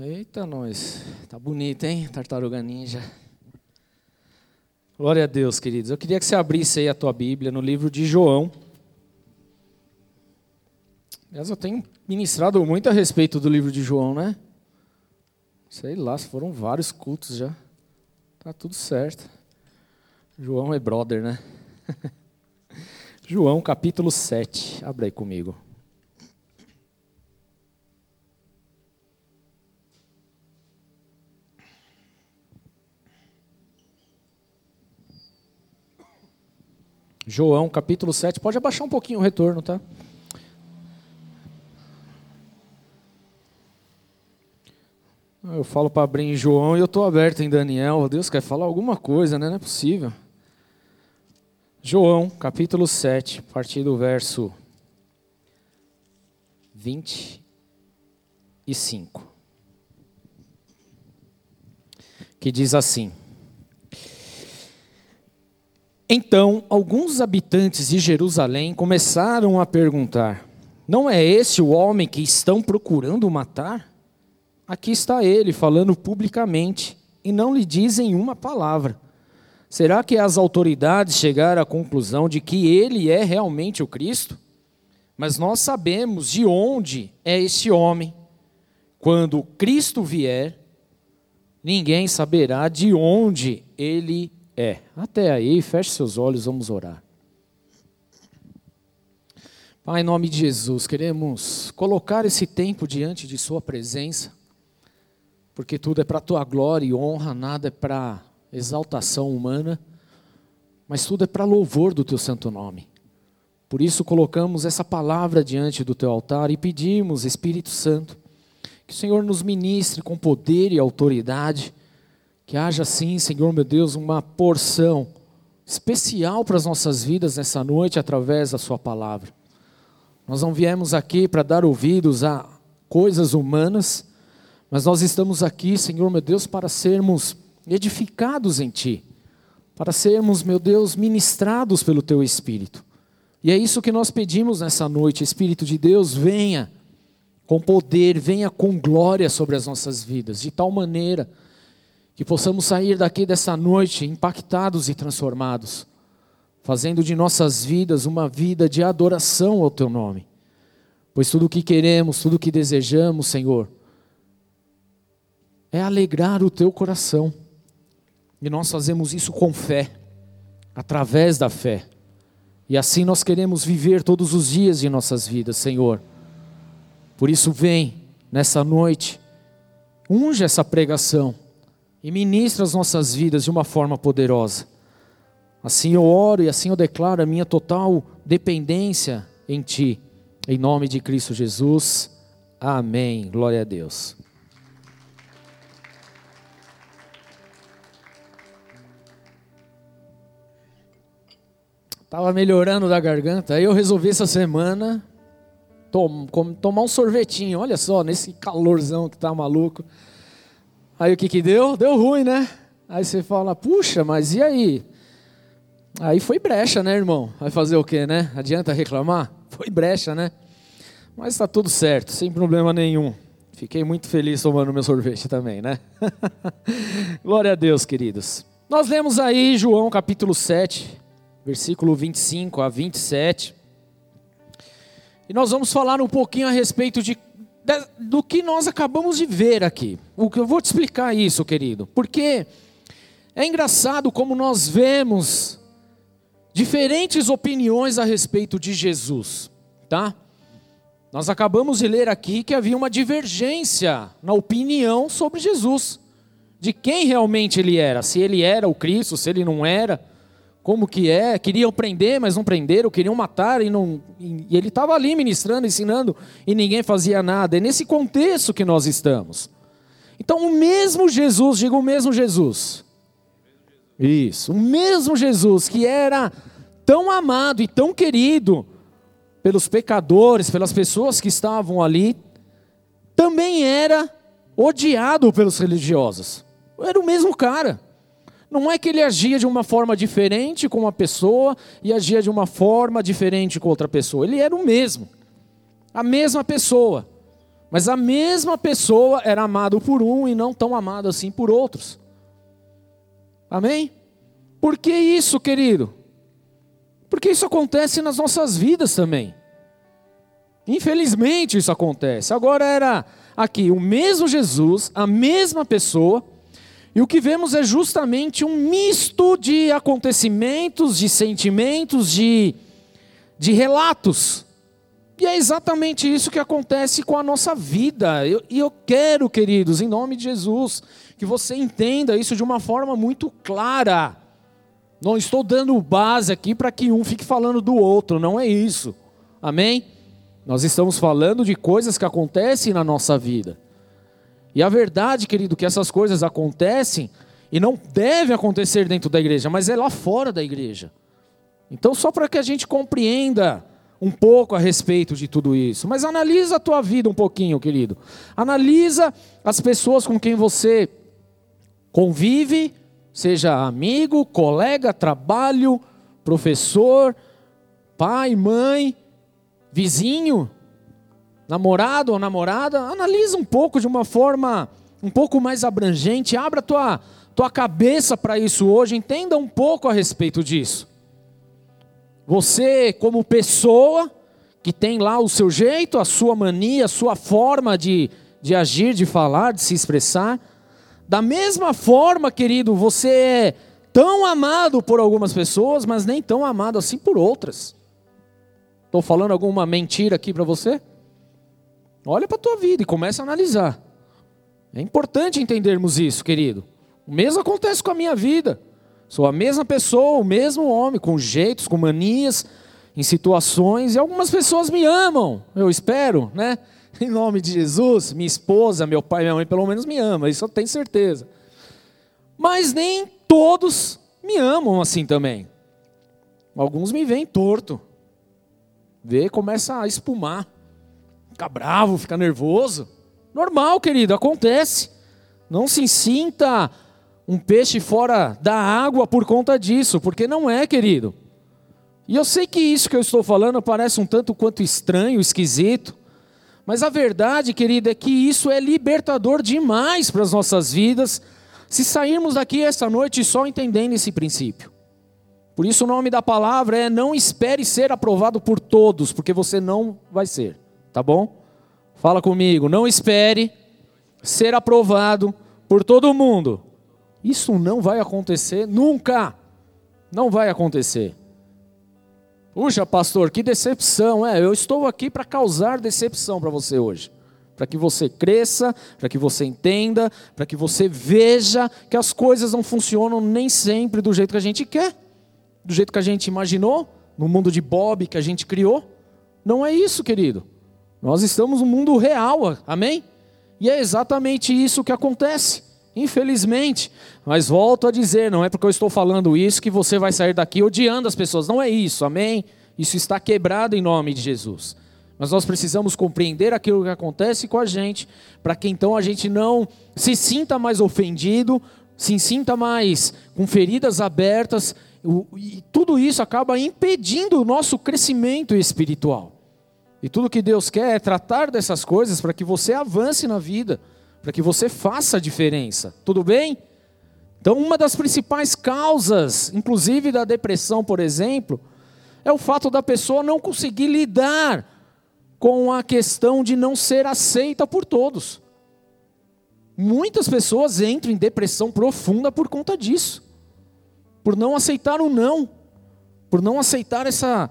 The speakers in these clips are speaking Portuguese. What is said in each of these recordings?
Eita, nós. Tá bonito, hein? Tartaruga Ninja. Glória a Deus, queridos. Eu queria que você abrisse aí a tua Bíblia no livro de João. Aliás, eu tenho ministrado muito a respeito do livro de João, né? Sei lá, foram vários cultos já. Tá tudo certo. João é brother, né? João capítulo 7. Abre aí comigo. João capítulo 7. Pode abaixar um pouquinho o retorno, tá? Eu falo para abrir em João e eu estou aberto em Daniel. Deus quer falar alguma coisa, né? Não é possível. João, capítulo 7, a partir do verso 25. Que diz assim: Então, alguns habitantes de Jerusalém começaram a perguntar: Não é esse o homem que estão procurando matar? Aqui está ele falando publicamente e não lhe dizem uma palavra. Será que as autoridades chegaram à conclusão de que ele é realmente o Cristo? Mas nós sabemos de onde é esse homem. Quando Cristo vier, ninguém saberá de onde ele é. Até aí, feche seus olhos, vamos orar. Pai, em nome de Jesus, queremos colocar esse tempo diante de Sua presença, porque tudo é para a Tua glória e honra, nada é para exaltação humana, mas tudo é para louvor do teu santo nome. Por isso colocamos essa palavra diante do teu altar e pedimos, Espírito Santo, que o Senhor nos ministre com poder e autoridade, que haja sim, Senhor meu Deus, uma porção especial para as nossas vidas nessa noite através da sua palavra. Nós não viemos aqui para dar ouvidos a coisas humanas, mas nós estamos aqui, Senhor meu Deus, para sermos edificados em Ti, para sermos, meu Deus, ministrados pelo Teu Espírito. E é isso que nós pedimos nessa noite, Espírito de Deus, venha com poder, venha com glória sobre as nossas vidas, de tal maneira que possamos sair daqui dessa noite impactados e transformados, fazendo de nossas vidas uma vida de adoração ao Teu nome. Pois tudo o que queremos, tudo o que desejamos, Senhor, é alegrar o Teu coração. E nós fazemos isso com fé, através da fé. E assim nós queremos viver todos os dias de nossas vidas, Senhor. Por isso, vem nessa noite, unge essa pregação e ministra as nossas vidas de uma forma poderosa. Assim eu oro e assim eu declaro a minha total dependência em Ti. Em nome de Cristo Jesus. Amém. Glória a Deus. Tava melhorando da garganta. Aí eu resolvi essa semana tom, tomar um sorvetinho. Olha só, nesse calorzão que tá maluco. Aí o que que deu? Deu ruim, né? Aí você fala, puxa, mas e aí? Aí foi brecha, né, irmão? Vai fazer o quê, né? Adianta reclamar? Foi brecha, né? Mas está tudo certo, sem problema nenhum. Fiquei muito feliz tomando meu sorvete também, né? Glória a Deus, queridos. Nós lemos aí João capítulo 7, versículo 25 a 27. E nós vamos falar um pouquinho a respeito de, de, do que nós acabamos de ver aqui. O que eu vou te explicar isso, querido. Porque é engraçado como nós vemos diferentes opiniões a respeito de Jesus, tá? Nós acabamos de ler aqui que havia uma divergência na opinião sobre Jesus, de quem realmente ele era, se ele era o Cristo, se ele não era como que é, queriam prender, mas não prenderam, queriam matar e não. E ele estava ali ministrando, ensinando e ninguém fazia nada. É nesse contexto que nós estamos. Então, o mesmo Jesus, diga o mesmo Jesus. Isso, o mesmo Jesus que era tão amado e tão querido pelos pecadores, pelas pessoas que estavam ali, também era odiado pelos religiosos. Era o mesmo cara. Não é que ele agia de uma forma diferente com uma pessoa e agia de uma forma diferente com outra pessoa. Ele era o mesmo. A mesma pessoa. Mas a mesma pessoa era amado por um e não tão amado assim por outros. Amém? Por que isso, querido? Porque isso acontece nas nossas vidas também. Infelizmente isso acontece. Agora era aqui o mesmo Jesus, a mesma pessoa, e o que vemos é justamente um misto de acontecimentos, de sentimentos, de, de relatos. E é exatamente isso que acontece com a nossa vida. Eu, e eu quero, queridos, em nome de Jesus, que você entenda isso de uma forma muito clara. Não estou dando base aqui para que um fique falando do outro, não é isso. Amém? Nós estamos falando de coisas que acontecem na nossa vida. E a verdade, querido, que essas coisas acontecem e não devem acontecer dentro da igreja, mas é lá fora da igreja. Então, só para que a gente compreenda um pouco a respeito de tudo isso. Mas analisa a tua vida um pouquinho, querido. Analisa as pessoas com quem você convive, seja amigo, colega, trabalho, professor, pai, mãe, vizinho, namorado ou namorada, analisa um pouco de uma forma um pouco mais abrangente, abra tua tua cabeça para isso hoje, entenda um pouco a respeito disso. Você, como pessoa, que tem lá o seu jeito, a sua mania, a sua forma de, de agir, de falar, de se expressar, da mesma forma, querido, você é tão amado por algumas pessoas, mas nem tão amado assim por outras. Estou falando alguma mentira aqui para você? Olha para a tua vida e começa a analisar. É importante entendermos isso, querido. O mesmo acontece com a minha vida. Sou a mesma pessoa, o mesmo homem, com jeitos, com manias, em situações, e algumas pessoas me amam, eu espero, né? Em nome de Jesus, minha esposa, meu pai, minha mãe, pelo menos me ama, isso eu tenho certeza. Mas nem todos me amam assim também. Alguns me veem torto, vê, começa a espumar, fica bravo, fica nervoso. Normal, querido, acontece. Não se sinta um peixe fora da água por conta disso, porque não é, querido. E eu sei que isso que eu estou falando parece um tanto quanto estranho, esquisito, mas a verdade, querido, é que isso é libertador demais para as nossas vidas, se sairmos daqui esta noite só entendendo esse princípio. Por isso o nome da palavra é não espere ser aprovado por todos, porque você não vai ser, tá bom? Fala comigo, não espere ser aprovado por todo mundo. Isso não vai acontecer nunca. Não vai acontecer. Puxa, pastor, que decepção. É, eu estou aqui para causar decepção para você hoje. Para que você cresça, para que você entenda, para que você veja que as coisas não funcionam nem sempre do jeito que a gente quer do jeito que a gente imaginou, no mundo de Bob que a gente criou. Não é isso, querido. Nós estamos no mundo real, amém? E é exatamente isso que acontece, infelizmente. Mas volto a dizer, não é porque eu estou falando isso que você vai sair daqui odiando as pessoas. Não é isso, amém? Isso está quebrado em nome de Jesus. Mas nós precisamos compreender aquilo que acontece com a gente, para que então a gente não se sinta mais ofendido, se sinta mais com feridas abertas e tudo isso acaba impedindo o nosso crescimento espiritual. E tudo que Deus quer é tratar dessas coisas para que você avance na vida, para que você faça a diferença. Tudo bem? Então, uma das principais causas, inclusive da depressão, por exemplo, é o fato da pessoa não conseguir lidar com a questão de não ser aceita por todos. Muitas pessoas entram em depressão profunda por conta disso por não aceitar o não, por não aceitar essa,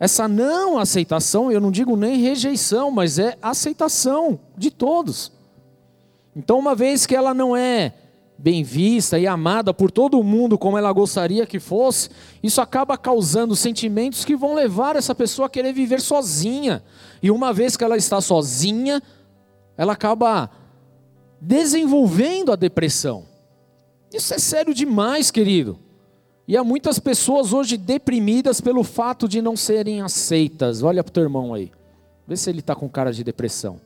essa não aceitação, eu não digo nem rejeição, mas é aceitação de todos. Então, uma vez que ela não é bem vista e amada por todo mundo como ela gostaria que fosse, isso acaba causando sentimentos que vão levar essa pessoa a querer viver sozinha. E uma vez que ela está sozinha, ela acaba desenvolvendo a depressão. Isso é sério demais, querido. E há muitas pessoas hoje deprimidas pelo fato de não serem aceitas. Olha para o teu irmão aí. Vê se ele está com cara de depressão.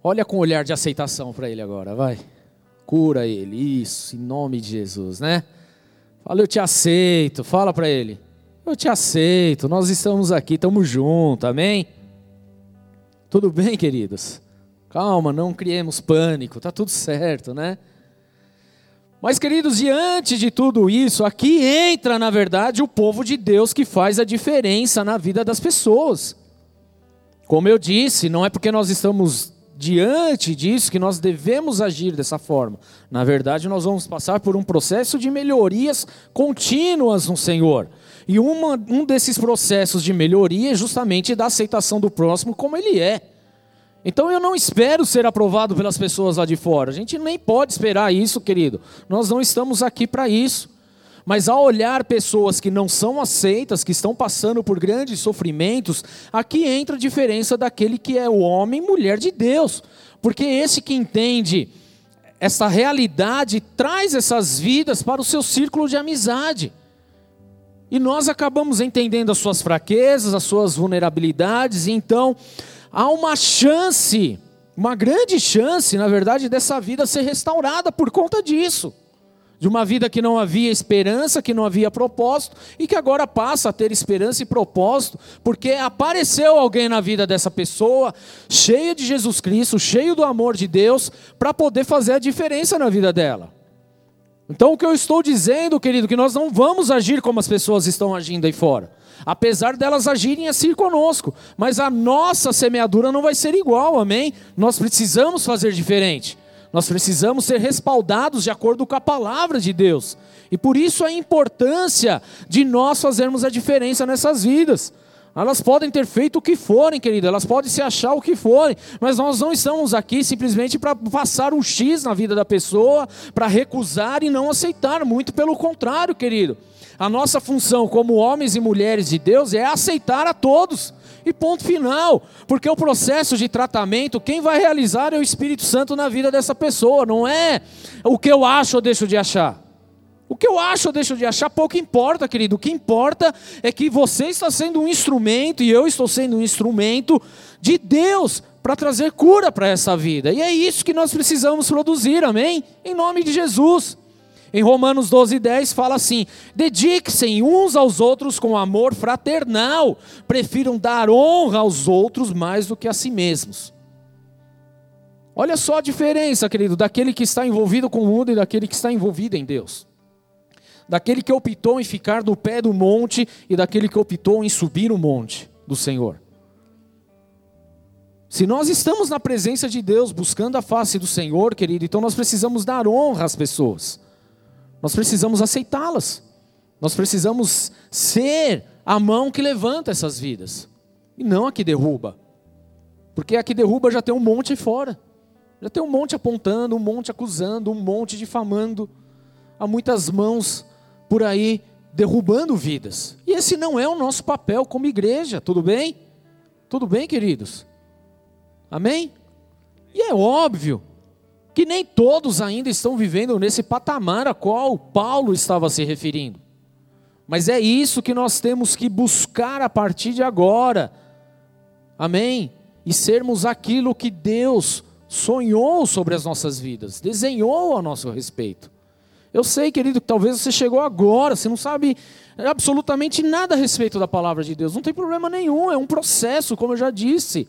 Olha com um olhar de aceitação para ele agora, vai. Cura ele, isso, em nome de Jesus, né? Fala, eu te aceito. Fala para ele. Eu te aceito. Nós estamos aqui, estamos juntos. Amém? Tudo bem, queridos? Calma, não criemos pânico. Tá tudo certo, né? Mas, queridos, diante de tudo isso, aqui entra, na verdade, o povo de Deus que faz a diferença na vida das pessoas. Como eu disse, não é porque nós estamos diante disso que nós devemos agir dessa forma. Na verdade, nós vamos passar por um processo de melhorias contínuas no Senhor. E uma, um desses processos de melhoria é justamente da aceitação do próximo como ele é. Então eu não espero ser aprovado pelas pessoas lá de fora. A gente nem pode esperar isso, querido. Nós não estamos aqui para isso. Mas ao olhar pessoas que não são aceitas, que estão passando por grandes sofrimentos, aqui entra a diferença daquele que é o homem e mulher de Deus. Porque esse que entende essa realidade traz essas vidas para o seu círculo de amizade. E nós acabamos entendendo as suas fraquezas, as suas vulnerabilidades, e então há uma chance, uma grande chance, na verdade, dessa vida ser restaurada por conta disso de uma vida que não havia esperança, que não havia propósito, e que agora passa a ter esperança e propósito, porque apareceu alguém na vida dessa pessoa, cheia de Jesus Cristo, cheio do amor de Deus, para poder fazer a diferença na vida dela. Então, o que eu estou dizendo, querido, que nós não vamos agir como as pessoas estão agindo aí fora. Apesar delas agirem assim conosco, mas a nossa semeadura não vai ser igual, amém? Nós precisamos fazer diferente. Nós precisamos ser respaldados de acordo com a palavra de Deus. E por isso a importância de nós fazermos a diferença nessas vidas. Elas podem ter feito o que forem, querido, elas podem se achar o que forem, mas nós não estamos aqui simplesmente para passar um X na vida da pessoa, para recusar e não aceitar, muito pelo contrário, querido. A nossa função como homens e mulheres de Deus é aceitar a todos. E ponto final. Porque o processo de tratamento, quem vai realizar é o Espírito Santo na vida dessa pessoa, não é o que eu acho ou deixo de achar. O que eu acho ou deixo de achar pouco importa, querido. O que importa é que você está sendo um instrumento e eu estou sendo um instrumento de Deus para trazer cura para essa vida. E é isso que nós precisamos produzir, amém? Em nome de Jesus. Em Romanos 12, 10 fala assim: dediquem-se uns aos outros com amor fraternal, prefiram dar honra aos outros mais do que a si mesmos. Olha só a diferença, querido, daquele que está envolvido com o mundo e daquele que está envolvido em Deus. Daquele que optou em ficar no pé do monte e daquele que optou em subir o monte do Senhor. Se nós estamos na presença de Deus, buscando a face do Senhor, querido, então nós precisamos dar honra às pessoas. Nós precisamos aceitá-las. Nós precisamos ser a mão que levanta essas vidas. E não a que derruba. Porque a que derruba já tem um monte fora. Já tem um monte apontando, um monte acusando, um monte difamando. Há muitas mãos por aí derrubando vidas. E esse não é o nosso papel como igreja, tudo bem? Tudo bem, queridos? Amém? E é óbvio que nem todos ainda estão vivendo nesse patamar a qual Paulo estava se referindo. Mas é isso que nós temos que buscar a partir de agora. Amém? E sermos aquilo que Deus sonhou sobre as nossas vidas, desenhou a nosso respeito. Eu sei, querido, que talvez você chegou agora, você não sabe absolutamente nada a respeito da palavra de Deus. Não tem problema nenhum, é um processo, como eu já disse.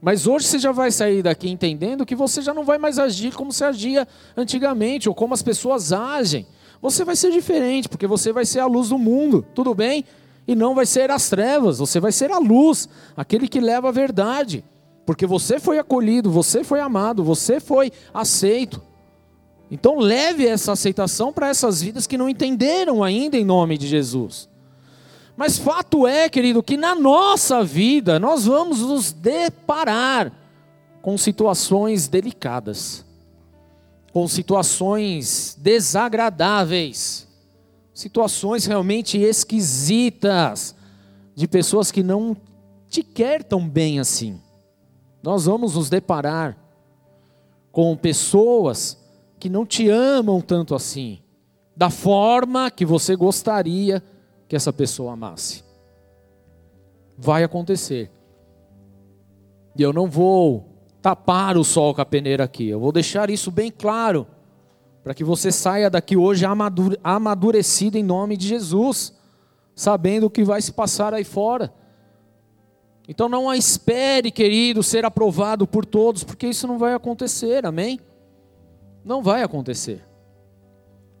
Mas hoje você já vai sair daqui entendendo que você já não vai mais agir como se agia antigamente, ou como as pessoas agem. Você vai ser diferente, porque você vai ser a luz do mundo, tudo bem? E não vai ser as trevas, você vai ser a luz, aquele que leva a verdade. Porque você foi acolhido, você foi amado, você foi aceito. Então leve essa aceitação para essas vidas que não entenderam ainda em nome de Jesus. Mas fato é, querido, que na nossa vida nós vamos nos deparar com situações delicadas, com situações desagradáveis, situações realmente esquisitas, de pessoas que não te quer tão bem assim. Nós vamos nos deparar com pessoas que não te amam tanto assim, da forma que você gostaria que essa pessoa amasse. Vai acontecer. E eu não vou tapar o sol com a peneira aqui, eu vou deixar isso bem claro, para que você saia daqui hoje amadurecido em nome de Jesus, sabendo o que vai se passar aí fora. Então não espere, querido, ser aprovado por todos, porque isso não vai acontecer, amém? Não vai acontecer.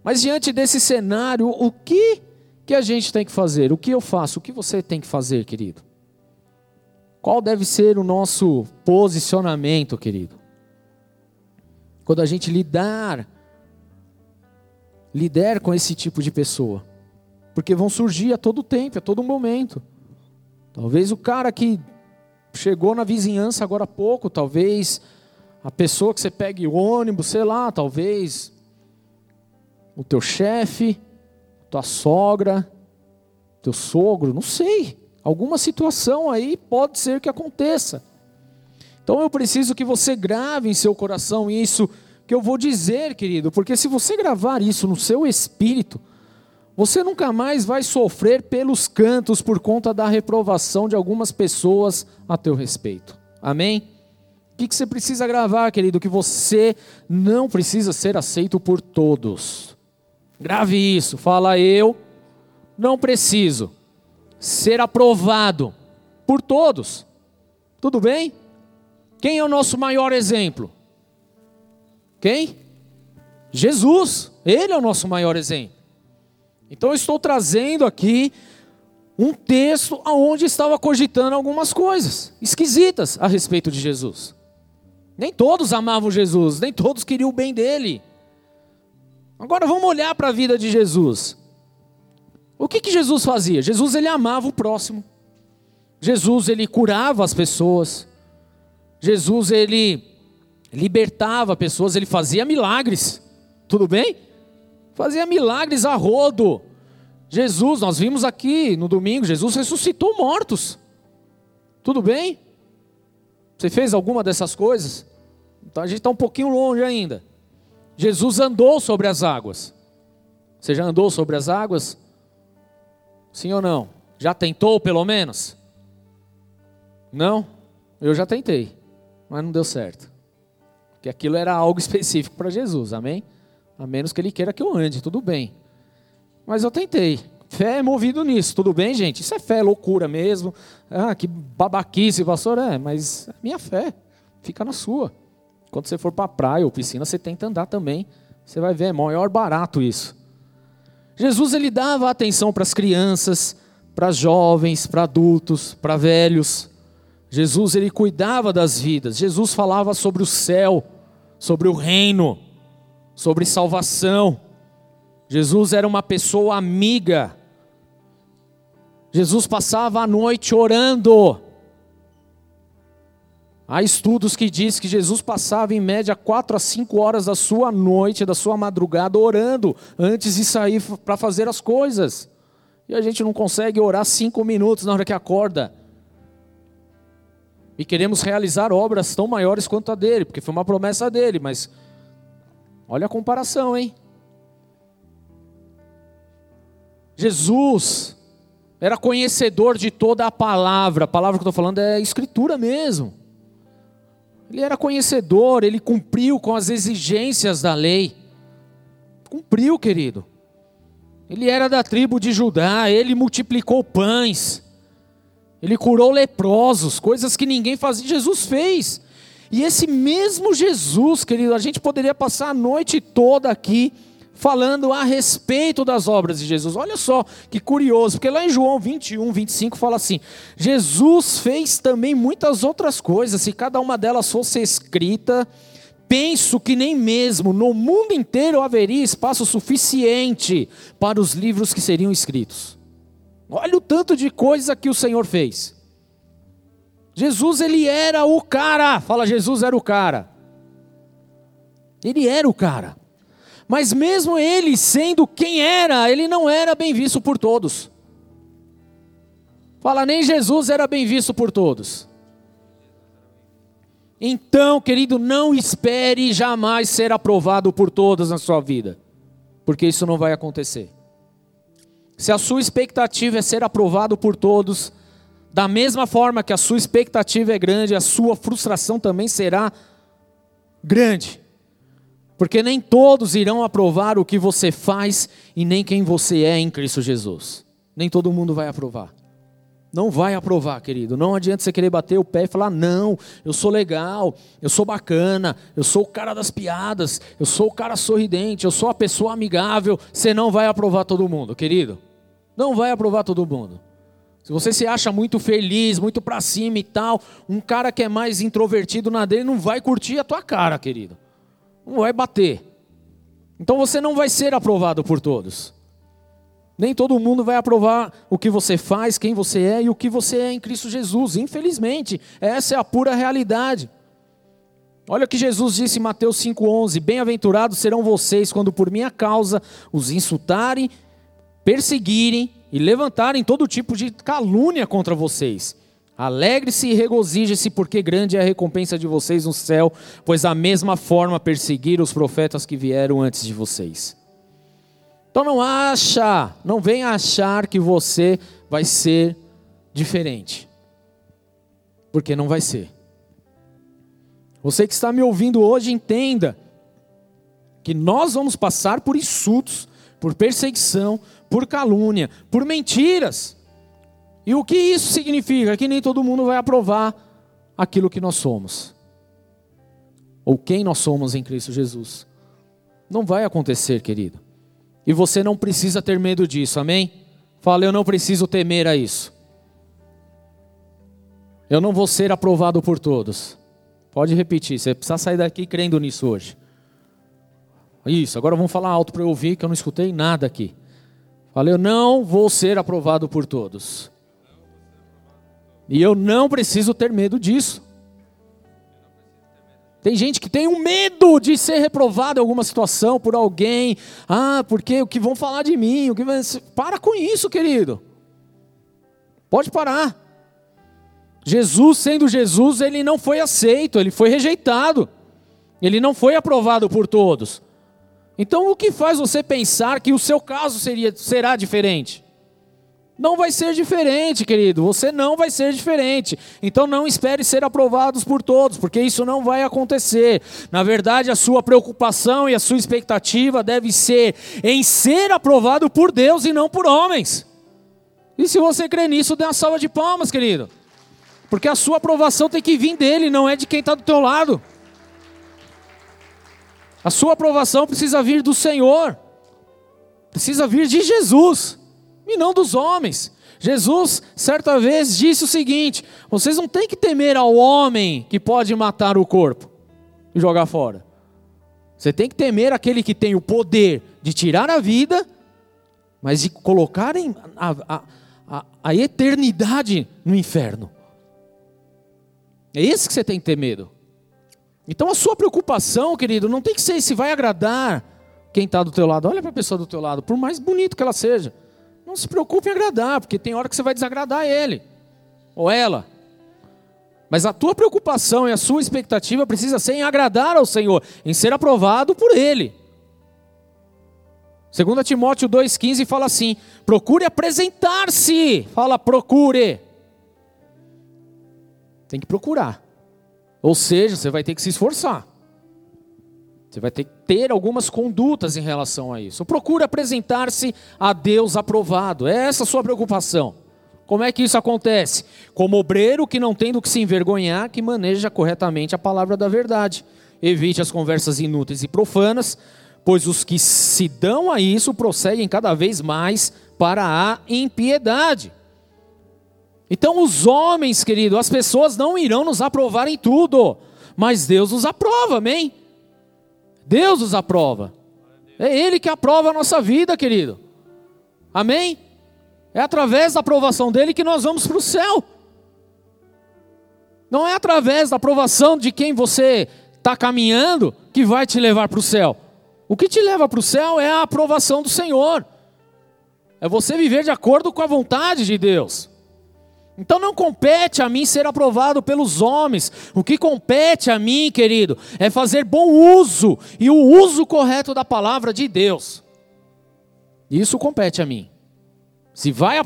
Mas diante desse cenário, o que que a gente tem que fazer? O que eu faço? O que você tem que fazer, querido? Qual deve ser o nosso posicionamento, querido? Quando a gente lidar lidar com esse tipo de pessoa. Porque vão surgir a todo tempo, a todo momento. Talvez o cara que chegou na vizinhança agora há pouco, talvez a pessoa que você pegue o ônibus, sei lá, talvez o teu chefe, tua sogra, teu sogro, não sei. Alguma situação aí pode ser que aconteça. Então eu preciso que você grave em seu coração isso que eu vou dizer, querido, porque se você gravar isso no seu espírito, você nunca mais vai sofrer pelos cantos por conta da reprovação de algumas pessoas a teu respeito. Amém? O que, você precisa gravar, querido? Que você não precisa ser aceito por todos. Grave isso. Fala, eu não preciso ser aprovado por todos. Tudo bem? Quem é o nosso maior exemplo? Quem? Jesus. Ele é o nosso maior exemplo. Então eu estou trazendo aqui um texto onde estava cogitando algumas coisas esquisitas a respeito de Jesus. Nem todos amavam Jesus, nem todos queriam o bem dele. Agora vamos olhar para a vida de Jesus. O que, que Jesus fazia? Jesus ele amava o próximo. Jesus ele curava as pessoas. Jesus ele libertava pessoas, ele fazia milagres. Tudo bem? Fazia milagres a rodo. Jesus, nós vimos aqui no domingo, Jesus ressuscitou mortos. Tudo bem? Você fez alguma dessas coisas? Então a gente está um pouquinho longe ainda. Jesus andou sobre as águas. Você já andou sobre as águas? Sim ou não? Já tentou pelo menos? Não? Eu já tentei, mas não deu certo. Porque aquilo era algo específico para Jesus, amém? A menos que ele queira que eu ande, tudo bem. Mas eu tentei. Fé é movido nisso, tudo bem, gente? Isso é fé, é loucura mesmo. Ah, que babaquice, pastor. É, mas é minha fé. Fica na sua. Quando você for para a praia ou piscina, você tenta andar também. Você vai ver, é maior barato isso. Jesus ele dava atenção para as crianças, para jovens, para adultos, para velhos. Jesus ele cuidava das vidas. Jesus falava sobre o céu, sobre o reino, sobre salvação. Jesus era uma pessoa amiga. Jesus passava a noite orando. Há estudos que dizem que Jesus passava em média quatro a cinco horas da sua noite, da sua madrugada, orando antes de sair para fazer as coisas. E a gente não consegue orar cinco minutos na hora que acorda. E queremos realizar obras tão maiores quanto a dele, porque foi uma promessa dele, mas olha a comparação, hein? Jesus era conhecedor de toda a palavra, a palavra que eu estou falando é escritura mesmo. Ele era conhecedor, ele cumpriu com as exigências da lei. Cumpriu, querido. Ele era da tribo de Judá, ele multiplicou pães. Ele curou leprosos, coisas que ninguém fazia, Jesus fez. E esse mesmo Jesus, querido, a gente poderia passar a noite toda aqui falando a respeito das obras de Jesus. Olha só que curioso, porque lá em João 21, 25 fala assim: Jesus fez também muitas outras coisas, se cada uma delas fosse escrita, penso que nem mesmo no mundo inteiro haveria espaço suficiente para os livros que seriam escritos. Olha o tanto de coisa que o Senhor fez. Jesus, ele era o cara. Fala, Jesus era o cara. Ele era o cara. Mas mesmo ele sendo quem era, ele não era bem visto por todos. Fala, nem Jesus era bem visto por todos. Então, querido, não espere jamais ser aprovado por todos na sua vida, porque isso não vai acontecer. Se a sua expectativa é ser aprovado por todos, da mesma forma que a sua expectativa é grande, a sua frustração também será grande. Porque nem todos irão aprovar o que você faz e nem quem você é em Cristo Jesus. Nem todo mundo vai aprovar. Não vai aprovar, querido. Não adianta você querer bater o pé e falar: não, eu sou legal, eu sou bacana, eu sou o cara das piadas, eu sou o cara sorridente, eu sou a pessoa amigável. Você não vai aprovar todo mundo, querido. Não vai aprovar todo mundo. Se você se acha muito feliz, muito pra cima e tal, um cara que é mais introvertido na dele não vai curtir a tua cara, querido. Não vai bater. Então você não vai ser aprovado por todos. Nem todo mundo vai aprovar o que você faz, quem você é e o que você é em Cristo Jesus. Infelizmente, essa é a pura realidade. Olha o que Jesus disse em Mateus 5,11: Bem-aventurados serão vocês quando por minha causa os insultarem, perseguirem e levantarem todo tipo de calúnia contra vocês. Alegre-se e regozije-se, porque grande é a recompensa de vocês no céu, pois da mesma forma perseguiram os profetas que vieram antes de vocês. Então não acha, não venha achar que você vai ser diferente. Porque não vai ser. Você que está me ouvindo hoje, entenda que nós vamos passar por insultos, por perseguição, por calúnia, por mentiras. E o que isso significa? Que nem todo mundo vai aprovar aquilo que nós somos. Ou quem nós somos em Cristo Jesus. Não vai acontecer, querido. E você não precisa ter medo disso, amém? Fala, eu não preciso temer a isso. Eu não vou ser aprovado por todos. Pode repetir, você precisa sair daqui crendo nisso hoje. Isso, agora vamos falar alto para eu ouvir, que eu não escutei nada aqui. Falei, eu não vou ser aprovado por todos. E eu não preciso ter medo disso. Tem gente que tem um medo de ser reprovado em alguma situação por alguém. Ah, porque o que vão falar de mim? O que. Para com isso, querido. Pode parar. Jesus, sendo Jesus, ele não foi aceito, ele foi rejeitado. Ele não foi aprovado por todos. Então, o que faz você pensar que o seu caso seria, será diferente? Não vai ser diferente, querido. Você não vai ser diferente. Então não espere ser aprovados por todos, porque isso não vai acontecer. Na verdade, a sua preocupação e a sua expectativa deve ser em ser aprovado por Deus e não por homens. E se você crê nisso, dê uma salva de palmas, querido. Porque a sua aprovação tem que vir dele, não é de quem está do teu lado. A sua aprovação precisa vir do Senhor, precisa vir de Jesus e não dos homens. Jesus, certa vez, disse o seguinte: vocês não têm que temer ao homem que pode matar o corpo e jogar fora. Você tem que temer aquele que tem o poder de tirar a vida, mas de colocar a, a, a, a eternidade no inferno. É esse que você tem que ter medo. Então a sua preocupação, querido, não tem que ser se vai agradar quem está do teu lado. Olha para a pessoa do teu lado, por mais bonito que ela seja. Não se preocupe em agradar, porque tem hora que você vai desagradar ele ou ela. Mas a tua preocupação e a sua expectativa precisa ser em agradar ao Senhor, em ser aprovado por Ele. 2 Timóteo 2,15 fala assim: procure apresentar-se. Fala, procure. Tem que procurar. Ou seja, você vai ter que se esforçar. Você vai ter que ter algumas condutas em relação a isso. Procure apresentar-se a Deus aprovado. É essa a sua preocupação. Como é que isso acontece? Como obreiro que não tem do que se envergonhar, que maneja corretamente a palavra da verdade. Evite as conversas inúteis e profanas, pois os que se dão a isso prosseguem cada vez mais para a impiedade. Então, os homens, querido, as pessoas não irão nos aprovar em tudo, mas Deus nos aprova, amém? Deus nos aprova. É Ele que aprova a nossa vida, querido. Amém? É através da aprovação dele que nós vamos para o céu. Não é através da aprovação de quem você está caminhando que vai te levar para o céu. O que te leva para o céu é a aprovação do Senhor. É você viver de acordo com a vontade de Deus. Então não compete a mim ser aprovado pelos homens. O que compete a mim, querido, é fazer bom uso e o uso correto da palavra de Deus. Isso compete a mim. Se vai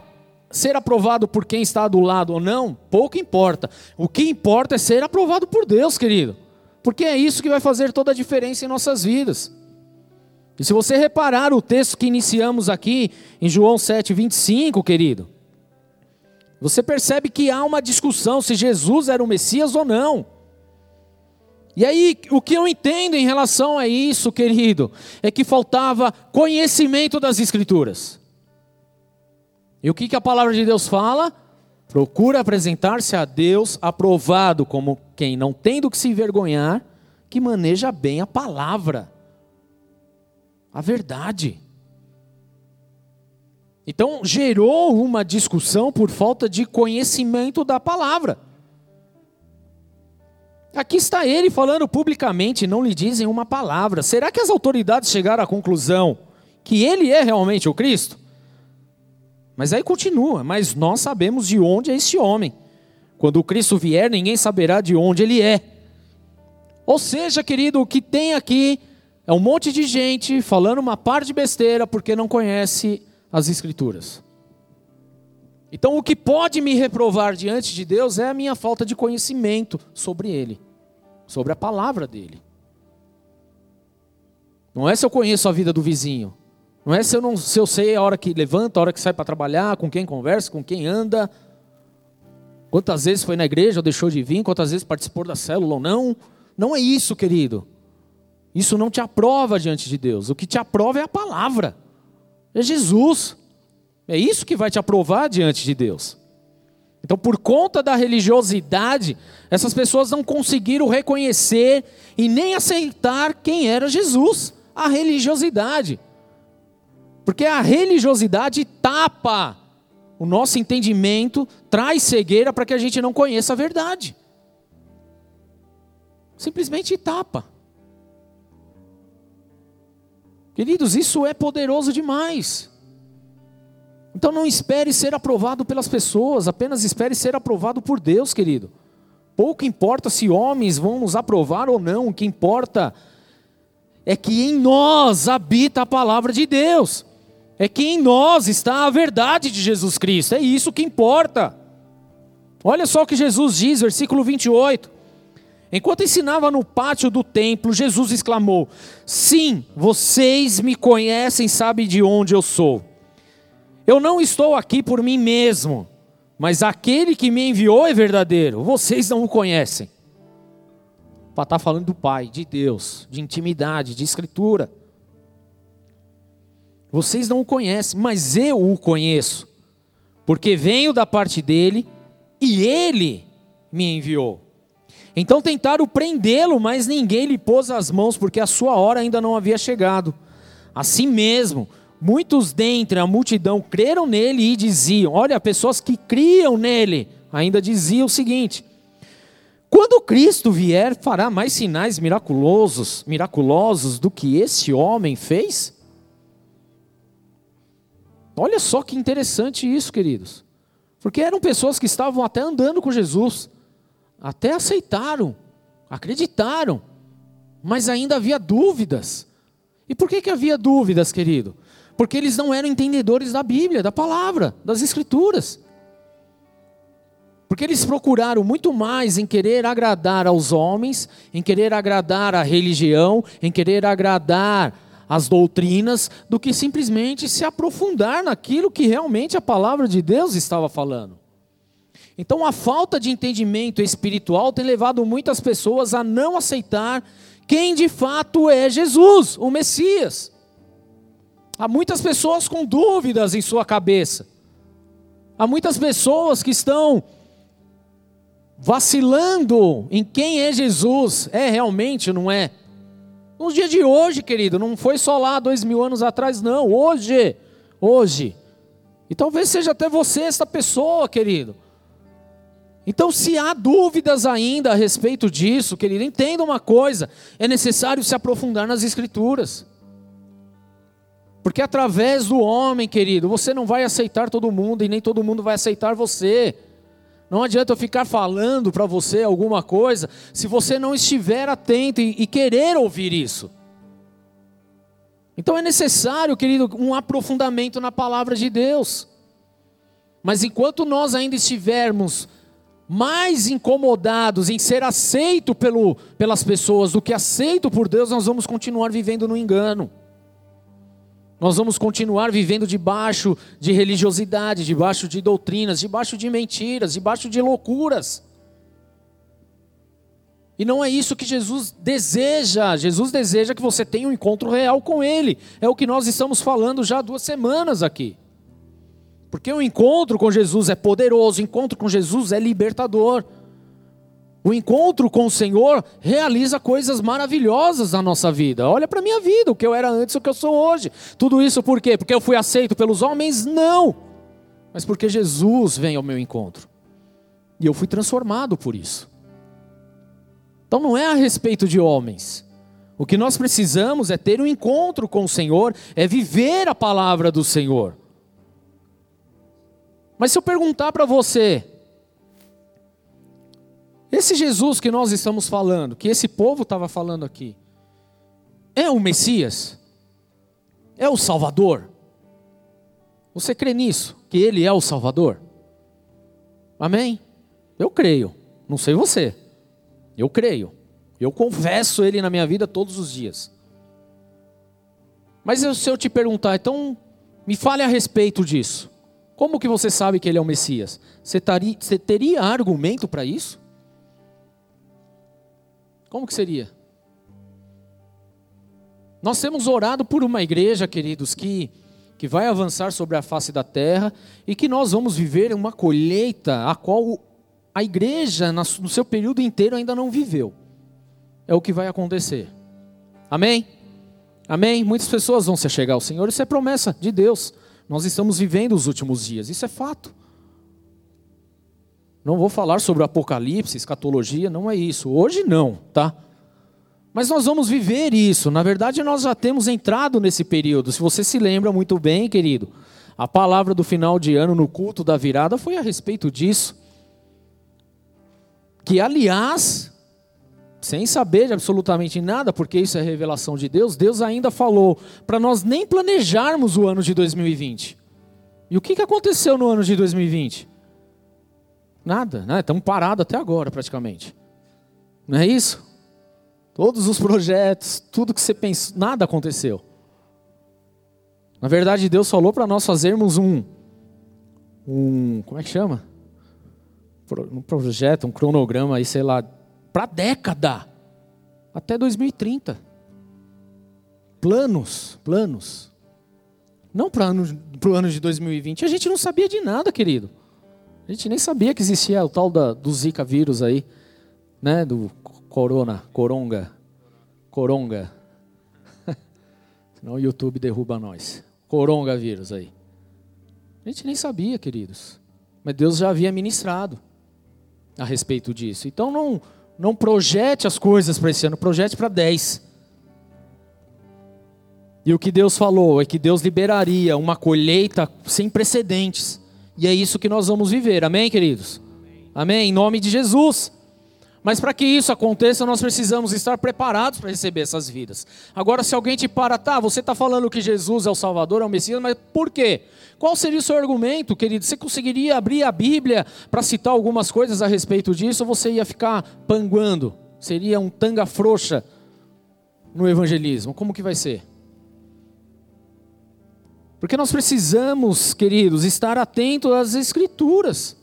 ser aprovado por quem está do lado ou não, pouco importa. O que importa é ser aprovado por Deus, querido. porque é isso que vai fazer toda a diferença em nossas vidas. E se você reparar o texto que iniciamos aqui, em João 7, 25, querido, você percebe que há uma discussão se Jesus era o Messias ou não. E aí, o que eu entendo em relação a isso, querido, é que faltava conhecimento das Escrituras. E o que, que a palavra de Deus fala? Procura apresentar-se a Deus aprovado como quem não tem do que se envergonhar, que maneja bem a palavra, a verdade. Então gerou uma discussão por falta de conhecimento da palavra. Aqui está ele falando publicamente, não lhe dizem uma palavra. Será que as autoridades chegaram à conclusão que ele é realmente o Cristo? Mas aí continua, mas nós sabemos de onde é esse homem. Quando o Cristo vier, ninguém saberá de onde ele é. Ou seja, querido, o que tem aqui é um monte de gente falando uma par de besteira porque não conhece as Escrituras. Então, o que pode me reprovar diante de Deus é a minha falta de conhecimento sobre Ele, sobre a palavra dele. Não é se eu conheço a vida do vizinho, não é se eu, não, se eu sei a hora que levanta, a hora que sai para trabalhar, com quem conversa, com quem anda, quantas vezes foi na igreja ou deixou de vir, quantas vezes participou da célula ou não. Não é isso, querido. Isso não te aprova diante de Deus. O que te aprova é a palavra, é Jesus. É isso que vai te aprovar diante de Deus. Então, por conta da religiosidade, essas pessoas não conseguiram reconhecer e nem aceitar quem era Jesus, a religiosidade. Porque a religiosidade tapa o nosso entendimento, traz cegueira para que a gente não conheça a verdade. Simplesmente tapa. Queridos, isso é poderoso demais. Então não espere ser aprovado pelas pessoas, apenas espere ser aprovado por Deus, querido. Pouco importa se homens vão nos aprovar ou não, o que importa é que em nós habita a palavra de Deus, é que em nós está a verdade de Jesus Cristo, é isso que importa. Olha só o que Jesus diz, versículo 28. Enquanto ensinava no pátio do templo, Jesus exclamou: Sim, vocês me conhecem, sabem de onde eu sou. Eu não estou aqui por mim mesmo, mas aquele que me enviou é verdadeiro. Vocês não o conhecem. Para estar tá falando do Pai, de Deus, de intimidade, de Escritura. Vocês não o conhecem, mas eu o conheço, porque venho da parte dele e ele me enviou. Então tentaram prendê-lo, mas ninguém lhe pôs as mãos, porque a sua hora ainda não havia chegado. Assim mesmo, Muitos dentre a multidão creram nele e diziam: Olha, pessoas que criam nele, ainda diziam o seguinte: Quando Cristo vier, fará mais sinais miraculosos, miraculosos do que esse homem fez? Olha só que interessante isso, queridos. Porque eram pessoas que estavam até andando com Jesus, até aceitaram, acreditaram, mas ainda havia dúvidas. E por que, que havia dúvidas, querido? porque eles não eram entendedores da Bíblia, da palavra, das Escrituras. Porque eles procuraram muito mais em querer agradar aos homens, em querer agradar a religião, em querer agradar as doutrinas, do que simplesmente se aprofundar naquilo que realmente a palavra de Deus estava falando. Então a falta de entendimento espiritual tem levado muitas pessoas a não aceitar quem de fato é Jesus, o Messias. Há muitas pessoas com dúvidas em sua cabeça. Há muitas pessoas que estão vacilando em quem é Jesus. É realmente, não é? Nos dias de hoje, querido, não foi só lá dois mil anos atrás, não. Hoje, hoje. E talvez seja até você essa pessoa, querido. Então, se há dúvidas ainda a respeito disso, querido, entenda uma coisa: é necessário se aprofundar nas Escrituras. Porque através do homem, querido, você não vai aceitar todo mundo e nem todo mundo vai aceitar você. Não adianta eu ficar falando para você alguma coisa se você não estiver atento e, e querer ouvir isso. Então é necessário, querido, um aprofundamento na palavra de Deus. Mas enquanto nós ainda estivermos mais incomodados em ser aceito pelo, pelas pessoas do que aceito por Deus, nós vamos continuar vivendo no engano. Nós vamos continuar vivendo debaixo de religiosidade, debaixo de doutrinas, debaixo de mentiras, debaixo de loucuras. E não é isso que Jesus deseja. Jesus deseja que você tenha um encontro real com Ele. É o que nós estamos falando já há duas semanas aqui. Porque o encontro com Jesus é poderoso, o encontro com Jesus é libertador. O encontro com o Senhor realiza coisas maravilhosas na nossa vida. Olha para a minha vida, o que eu era antes, o que eu sou hoje. Tudo isso por quê? Porque eu fui aceito pelos homens? Não. Mas porque Jesus vem ao meu encontro. E eu fui transformado por isso. Então não é a respeito de homens. O que nós precisamos é ter um encontro com o Senhor, é viver a palavra do Senhor. Mas se eu perguntar para você, esse Jesus que nós estamos falando, que esse povo estava falando aqui, é o Messias? É o Salvador? Você crê nisso? Que ele é o Salvador? Amém? Eu creio. Não sei você. Eu creio. Eu confesso ele na minha vida todos os dias. Mas se eu te perguntar, então me fale a respeito disso. Como que você sabe que ele é o Messias? Você, taria, você teria argumento para isso? Como que seria? Nós temos orado por uma igreja, queridos, que, que vai avançar sobre a face da terra e que nós vamos viver uma colheita a qual a igreja, no seu período inteiro, ainda não viveu. É o que vai acontecer. Amém? Amém? Muitas pessoas vão se chegar ao Senhor, isso é promessa de Deus. Nós estamos vivendo os últimos dias, isso é fato. Não vou falar sobre o apocalipse, escatologia, não é isso. Hoje não, tá? Mas nós vamos viver isso. Na verdade, nós já temos entrado nesse período. Se você se lembra muito bem, querido, a palavra do final de ano no culto da virada foi a respeito disso. Que, aliás, sem saber de absolutamente nada, porque isso é revelação de Deus, Deus ainda falou para nós nem planejarmos o ano de 2020. E o que, que aconteceu no ano de 2020? Nada, né? Estamos parados até agora, praticamente. Não é isso? Todos os projetos, tudo que você pensou, nada aconteceu. Na verdade, Deus falou para nós fazermos um, um, como é que chama? Um projeto, um cronograma aí, sei lá, para década, até 2030. Planos, planos. Não para o ano de 2020. A gente não sabia de nada, querido. A gente nem sabia que existia o tal da, do Zika vírus aí, né? Do corona, coronga, coronga. Senão o YouTube derruba nós. Coronga vírus aí. A gente nem sabia, queridos. Mas Deus já havia ministrado a respeito disso. Então não não projete as coisas para esse ano, projete para 10. E o que Deus falou é que Deus liberaria uma colheita sem precedentes. E é isso que nós vamos viver. Amém, queridos? Amém. Em nome de Jesus. Mas para que isso aconteça, nós precisamos estar preparados para receber essas vidas. Agora, se alguém te para, tá, você está falando que Jesus é o Salvador, é o Messias, mas por quê? Qual seria o seu argumento, querido? Você conseguiria abrir a Bíblia para citar algumas coisas a respeito disso, ou você ia ficar panguando? Seria um tanga frouxa no evangelismo? Como que vai ser? Porque nós precisamos, queridos, estar atentos às Escrituras.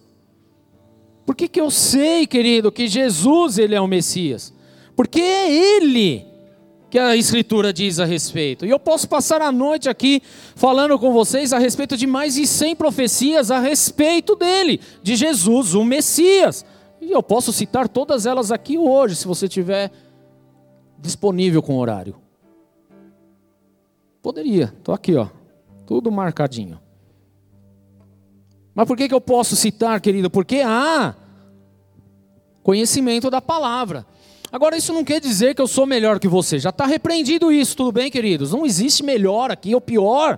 Por que, que eu sei, querido, que Jesus ele é o Messias? Porque é Ele que a Escritura diz a respeito. E eu posso passar a noite aqui falando com vocês a respeito de mais de 100 profecias a respeito dele, de Jesus, o Messias. E eu posso citar todas elas aqui hoje, se você tiver disponível com horário. Poderia, estou aqui, ó, tudo marcadinho. Mas por que, que eu posso citar, querido? Porque há conhecimento da palavra. Agora, isso não quer dizer que eu sou melhor que você. Já está repreendido isso, tudo bem, queridos? Não existe melhor aqui ou pior.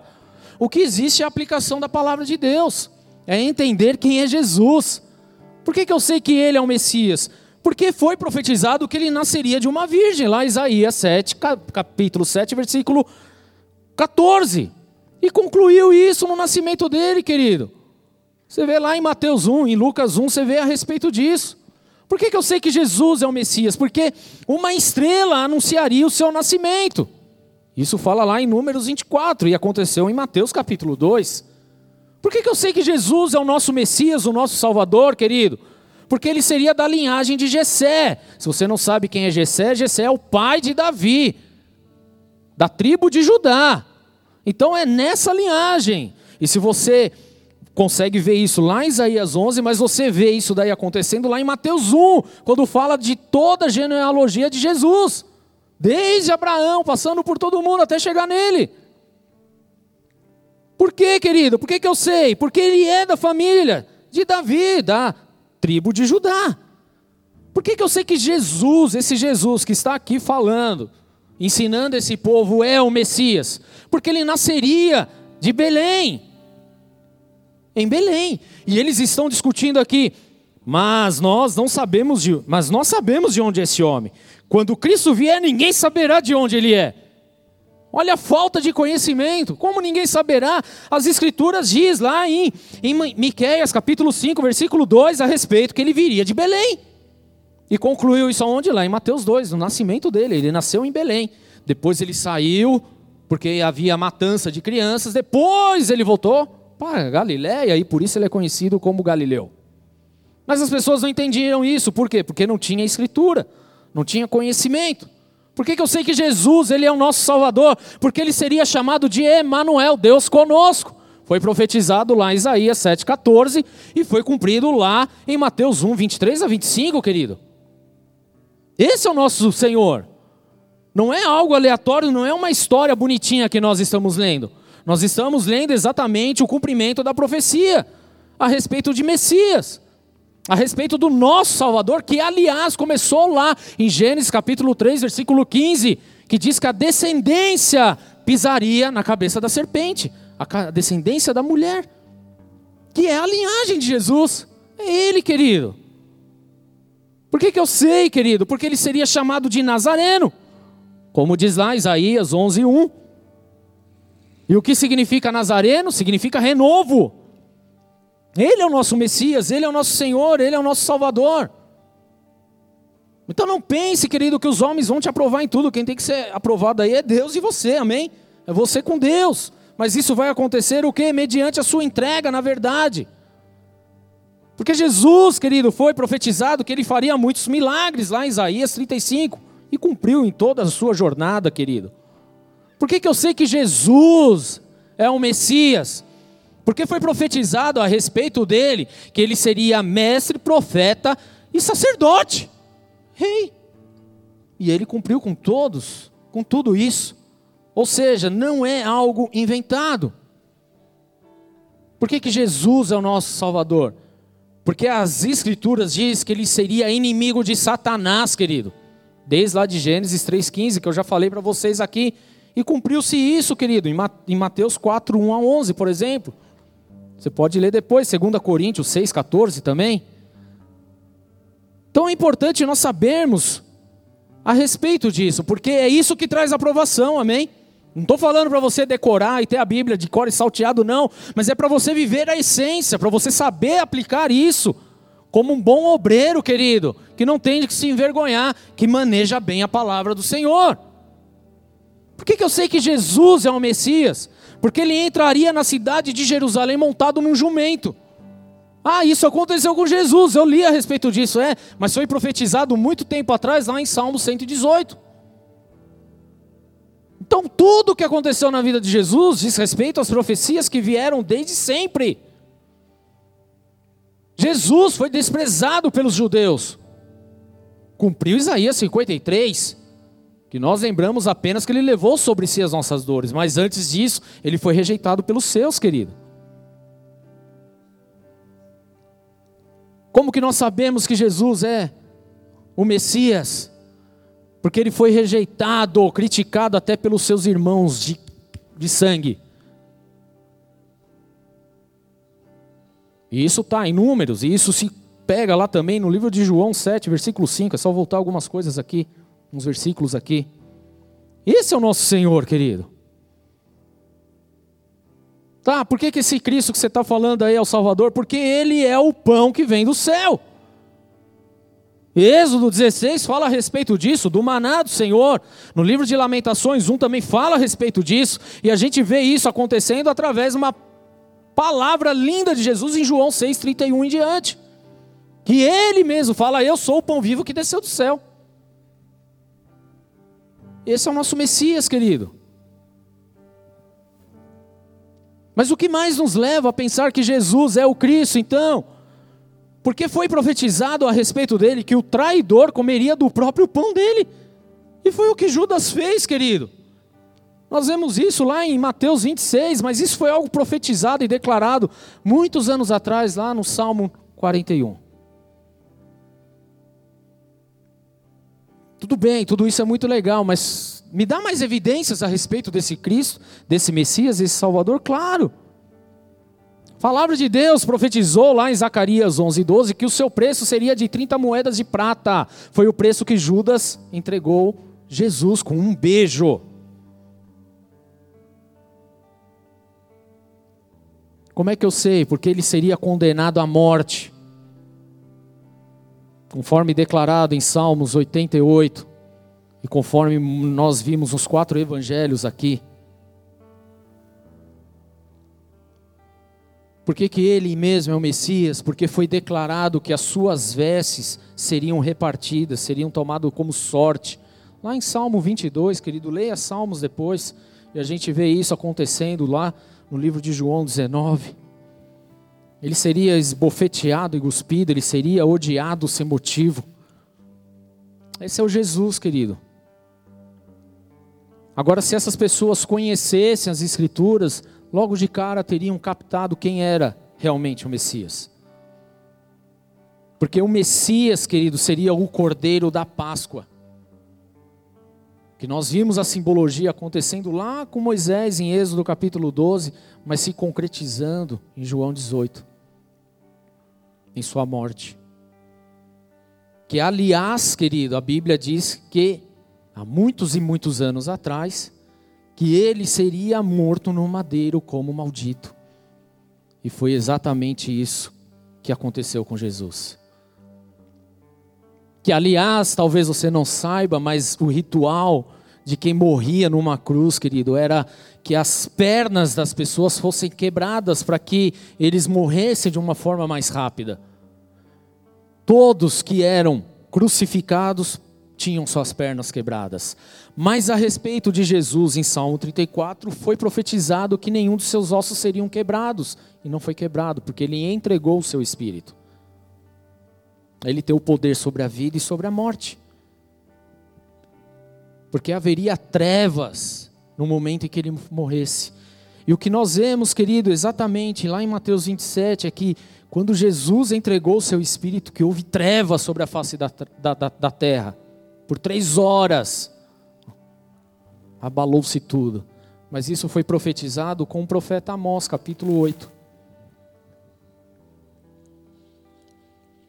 O que existe é a aplicação da palavra de Deus. É entender quem é Jesus. Por que, que eu sei que ele é o Messias? Porque foi profetizado que ele nasceria de uma virgem, lá Isaías 7, capítulo 7, versículo 14. E concluiu isso no nascimento dele, querido. Você vê lá em Mateus 1, em Lucas 1, você vê a respeito disso. Por que, que eu sei que Jesus é o Messias? Porque uma estrela anunciaria o seu nascimento. Isso fala lá em Números 24 e aconteceu em Mateus capítulo 2. Por que, que eu sei que Jesus é o nosso Messias, o nosso Salvador, querido? Porque ele seria da linhagem de Jessé. Se você não sabe quem é Jessé, Jessé é o pai de Davi, da tribo de Judá. Então é nessa linhagem. E se você consegue ver isso lá em Isaías 11, mas você vê isso daí acontecendo lá em Mateus 1, quando fala de toda a genealogia de Jesus, desde Abraão, passando por todo mundo até chegar nele. Por quê, querido? Por que, que eu sei? Porque ele é da família de Davi, da tribo de Judá. Por que, que eu sei que Jesus, esse Jesus que está aqui falando, ensinando esse povo, é o Messias? Porque ele nasceria de Belém em Belém. E eles estão discutindo aqui, mas nós não sabemos de, mas nós sabemos de onde é esse homem. Quando Cristo vier, ninguém saberá de onde ele é. Olha a falta de conhecimento. Como ninguém saberá? As escrituras diz lá em, em Miqueias, capítulo 5, versículo 2, a respeito que ele viria de Belém. E concluiu isso aonde? Lá em Mateus 2, no nascimento dele. Ele nasceu em Belém. Depois ele saiu, porque havia matança de crianças. Depois ele voltou para Galiléia e por isso ele é conhecido como Galileu. Mas as pessoas não entendiam isso, por quê? Porque não tinha escritura, não tinha conhecimento. Por que, que eu sei que Jesus ele é o nosso Salvador? Porque ele seria chamado de Emanuel, Deus conosco. Foi profetizado lá em Isaías 7,14 e foi cumprido lá em Mateus 1, 23 a 25, querido. Esse é o nosso Senhor. Não é algo aleatório, não é uma história bonitinha que nós estamos lendo. Nós estamos lendo exatamente o cumprimento da profecia a respeito de Messias, a respeito do nosso Salvador, que aliás começou lá em Gênesis capítulo 3, versículo 15, que diz que a descendência pisaria na cabeça da serpente, a descendência da mulher, que é a linhagem de Jesus. É ele, querido. Por que, que eu sei, querido? Porque ele seria chamado de Nazareno. Como diz lá Isaías 11, 1. E o que significa Nazareno? Significa renovo. Ele é o nosso Messias, ele é o nosso Senhor, ele é o nosso Salvador. Então não pense, querido, que os homens vão te aprovar em tudo. Quem tem que ser aprovado aí é Deus e você, amém? É você com Deus. Mas isso vai acontecer o quê? Mediante a sua entrega, na verdade. Porque Jesus, querido, foi profetizado que ele faria muitos milagres lá em Isaías 35 e cumpriu em toda a sua jornada, querido. Por que, que eu sei que Jesus é o Messias? Porque foi profetizado a respeito dele que ele seria mestre, profeta e sacerdote, rei. E ele cumpriu com todos, com tudo isso. Ou seja, não é algo inventado. Por que, que Jesus é o nosso Salvador? Porque as Escrituras dizem que ele seria inimigo de Satanás, querido. Desde lá de Gênesis 3,15, que eu já falei para vocês aqui, e cumpriu-se isso, querido, em Mateus 4, 1 a 11, por exemplo. Você pode ler depois, 2 Coríntios 6, 14 também. Então é importante nós sabermos a respeito disso, porque é isso que traz aprovação, amém? Não estou falando para você decorar e ter a Bíblia de e salteado, não, mas é para você viver a essência, para você saber aplicar isso como um bom obreiro, querido, que não tem que se envergonhar, que maneja bem a palavra do Senhor. Por que, que eu sei que Jesus é o Messias? Porque ele entraria na cidade de Jerusalém montado num jumento. Ah, isso aconteceu com Jesus, eu li a respeito disso, é, mas foi profetizado muito tempo atrás, lá em Salmo 118. Então, tudo o que aconteceu na vida de Jesus diz respeito às profecias que vieram desde sempre. Jesus foi desprezado pelos judeus, cumpriu Isaías 53, que nós lembramos apenas que ele levou sobre si as nossas dores, mas antes disso, ele foi rejeitado pelos seus, querido. Como que nós sabemos que Jesus é o Messias? Porque ele foi rejeitado, criticado até pelos seus irmãos de, de sangue. E isso está em números, e isso se pega lá também no livro de João 7, versículo 5. É só voltar algumas coisas aqui uns versículos aqui. Esse é o nosso Senhor, querido. Tá, por que, que esse Cristo que você está falando aí é o Salvador? Porque ele é o pão que vem do céu. Êxodo 16 fala a respeito disso, do maná do Senhor. No livro de Lamentações 1 também fala a respeito disso. E a gente vê isso acontecendo através de uma palavra linda de Jesus em João 6,31 em diante. Que ele mesmo fala: Eu sou o pão vivo que desceu do céu. Esse é o nosso Messias, querido. Mas o que mais nos leva a pensar que Jesus é o Cristo, então? Porque foi profetizado a respeito dele que o traidor comeria do próprio pão dele. E foi o que Judas fez, querido. Nós vemos isso lá em Mateus 26, mas isso foi algo profetizado e declarado muitos anos atrás, lá no Salmo 41. Tudo bem, tudo isso é muito legal, mas me dá mais evidências a respeito desse Cristo, desse Messias, desse Salvador? Claro. A palavra de Deus profetizou lá em Zacarias 11, 12 que o seu preço seria de 30 moedas de prata. Foi o preço que Judas entregou Jesus com um beijo. Como é que eu sei? Porque ele seria condenado à morte. Conforme declarado em Salmos 88, e conforme nós vimos nos quatro evangelhos aqui. Por que, que ele mesmo é o Messias? Porque foi declarado que as suas vestes seriam repartidas, seriam tomadas como sorte. Lá em Salmo 22, querido, leia Salmos depois, e a gente vê isso acontecendo lá no livro de João 19. Ele seria esbofeteado e cuspido, ele seria odiado sem motivo. Esse é o Jesus, querido. Agora, se essas pessoas conhecessem as Escrituras, logo de cara teriam captado quem era realmente o Messias. Porque o Messias, querido, seria o cordeiro da Páscoa. Que nós vimos a simbologia acontecendo lá com Moisés em Êxodo capítulo 12, mas se concretizando em João 18, em sua morte. Que aliás, querido, a Bíblia diz que há muitos e muitos anos atrás, que ele seria morto no madeiro como maldito. E foi exatamente isso que aconteceu com Jesus. Que, aliás, talvez você não saiba, mas o ritual de quem morria numa cruz, querido, era que as pernas das pessoas fossem quebradas para que eles morressem de uma forma mais rápida. Todos que eram crucificados tinham suas pernas quebradas. Mas a respeito de Jesus, em Salmo 34, foi profetizado que nenhum dos seus ossos seriam quebrados. E não foi quebrado, porque ele entregou o seu espírito. Ele tem o poder sobre a vida e sobre a morte. Porque haveria trevas no momento em que ele morresse. E o que nós vemos, querido, exatamente lá em Mateus 27, é que quando Jesus entregou o seu espírito, que houve trevas sobre a face da, da, da, da terra por três horas. Abalou-se tudo. Mas isso foi profetizado com o profeta Amós, capítulo 8.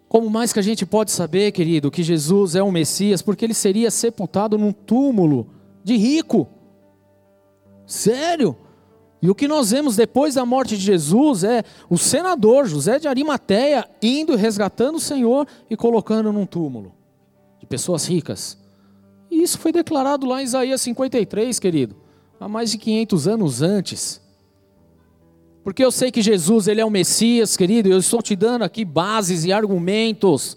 Como mais que a gente pode saber, querido, que Jesus é o Messias? Porque ele seria sepultado num túmulo de rico. Sério? E o que nós vemos depois da morte de Jesus é o senador José de Arimateia indo resgatando o Senhor e colocando num túmulo de pessoas ricas. E isso foi declarado lá em Isaías 53, querido, há mais de 500 anos antes. Porque eu sei que Jesus, ele é o Messias, querido, eu estou te dando aqui bases e argumentos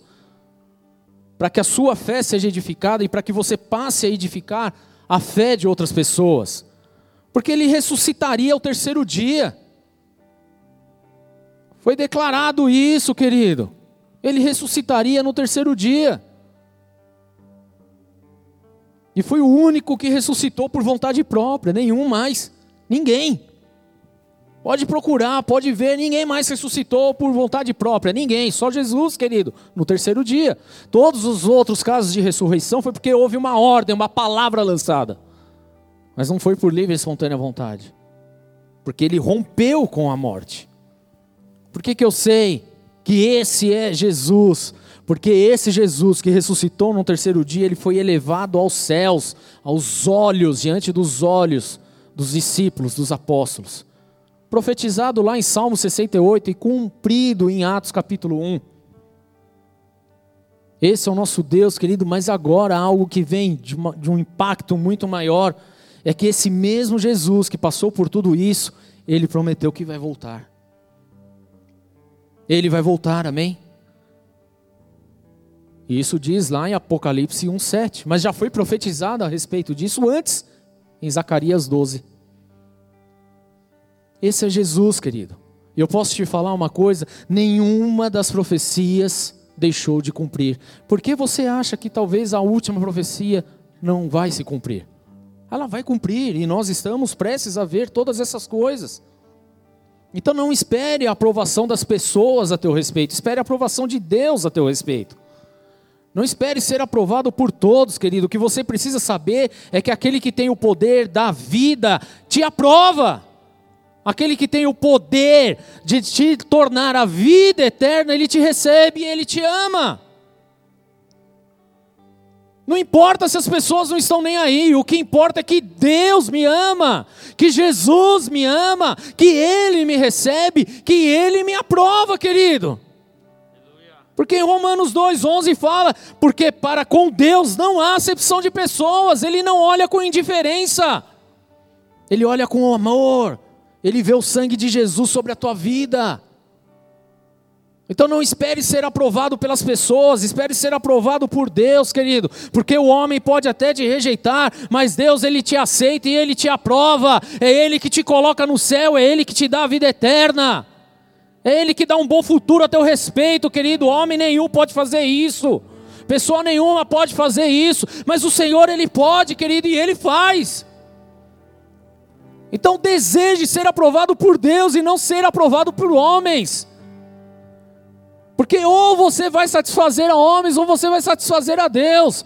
para que a sua fé seja edificada e para que você passe a edificar a fé de outras pessoas. Porque ele ressuscitaria ao terceiro dia. Foi declarado isso, querido. Ele ressuscitaria no terceiro dia. E foi o único que ressuscitou por vontade própria, nenhum mais. Ninguém. Pode procurar, pode ver, ninguém mais ressuscitou por vontade própria, ninguém, só Jesus, querido, no terceiro dia. Todos os outros casos de ressurreição foi porque houve uma ordem, uma palavra lançada. Mas não foi por livre e espontânea vontade. Porque ele rompeu com a morte. Por que, que eu sei que esse é Jesus? Porque esse Jesus que ressuscitou no terceiro dia, ele foi elevado aos céus, aos olhos, diante dos olhos dos discípulos, dos apóstolos. profetizado lá em Salmo 68 e cumprido em Atos capítulo 1. Esse é o nosso Deus, querido, mas agora algo que vem de, uma, de um impacto muito maior é que esse mesmo Jesus que passou por tudo isso, ele prometeu que vai voltar. Ele vai voltar, amém? Isso diz lá em Apocalipse 1:7, mas já foi profetizado a respeito disso antes em Zacarias 12. Esse é Jesus, querido. E eu posso te falar uma coisa: nenhuma das profecias deixou de cumprir. Por que você acha que talvez a última profecia não vai se cumprir? Ela vai cumprir e nós estamos prestes a ver todas essas coisas. Então não espere a aprovação das pessoas a teu respeito, espere a aprovação de Deus a teu respeito. Não espere ser aprovado por todos, querido. O que você precisa saber é que aquele que tem o poder da vida te aprova. Aquele que tem o poder de te tornar a vida eterna, ele te recebe e ele te ama. Não importa se as pessoas não estão nem aí, o que importa é que Deus me ama, que Jesus me ama, que Ele me recebe, que Ele me aprova, querido. Porque em Romanos 2,11 fala: porque para com Deus não há acepção de pessoas, Ele não olha com indiferença, Ele olha com amor, Ele vê o sangue de Jesus sobre a tua vida. Então não espere ser aprovado pelas pessoas, espere ser aprovado por Deus, querido, porque o homem pode até te rejeitar, mas Deus ele te aceita e ele te aprova. É ele que te coloca no céu, é ele que te dá a vida eterna. É ele que dá um bom futuro a teu respeito, querido. Homem nenhum pode fazer isso. Pessoa nenhuma pode fazer isso, mas o Senhor ele pode, querido, e ele faz. Então deseje ser aprovado por Deus e não ser aprovado por homens. Porque ou você vai satisfazer a homens ou você vai satisfazer a Deus.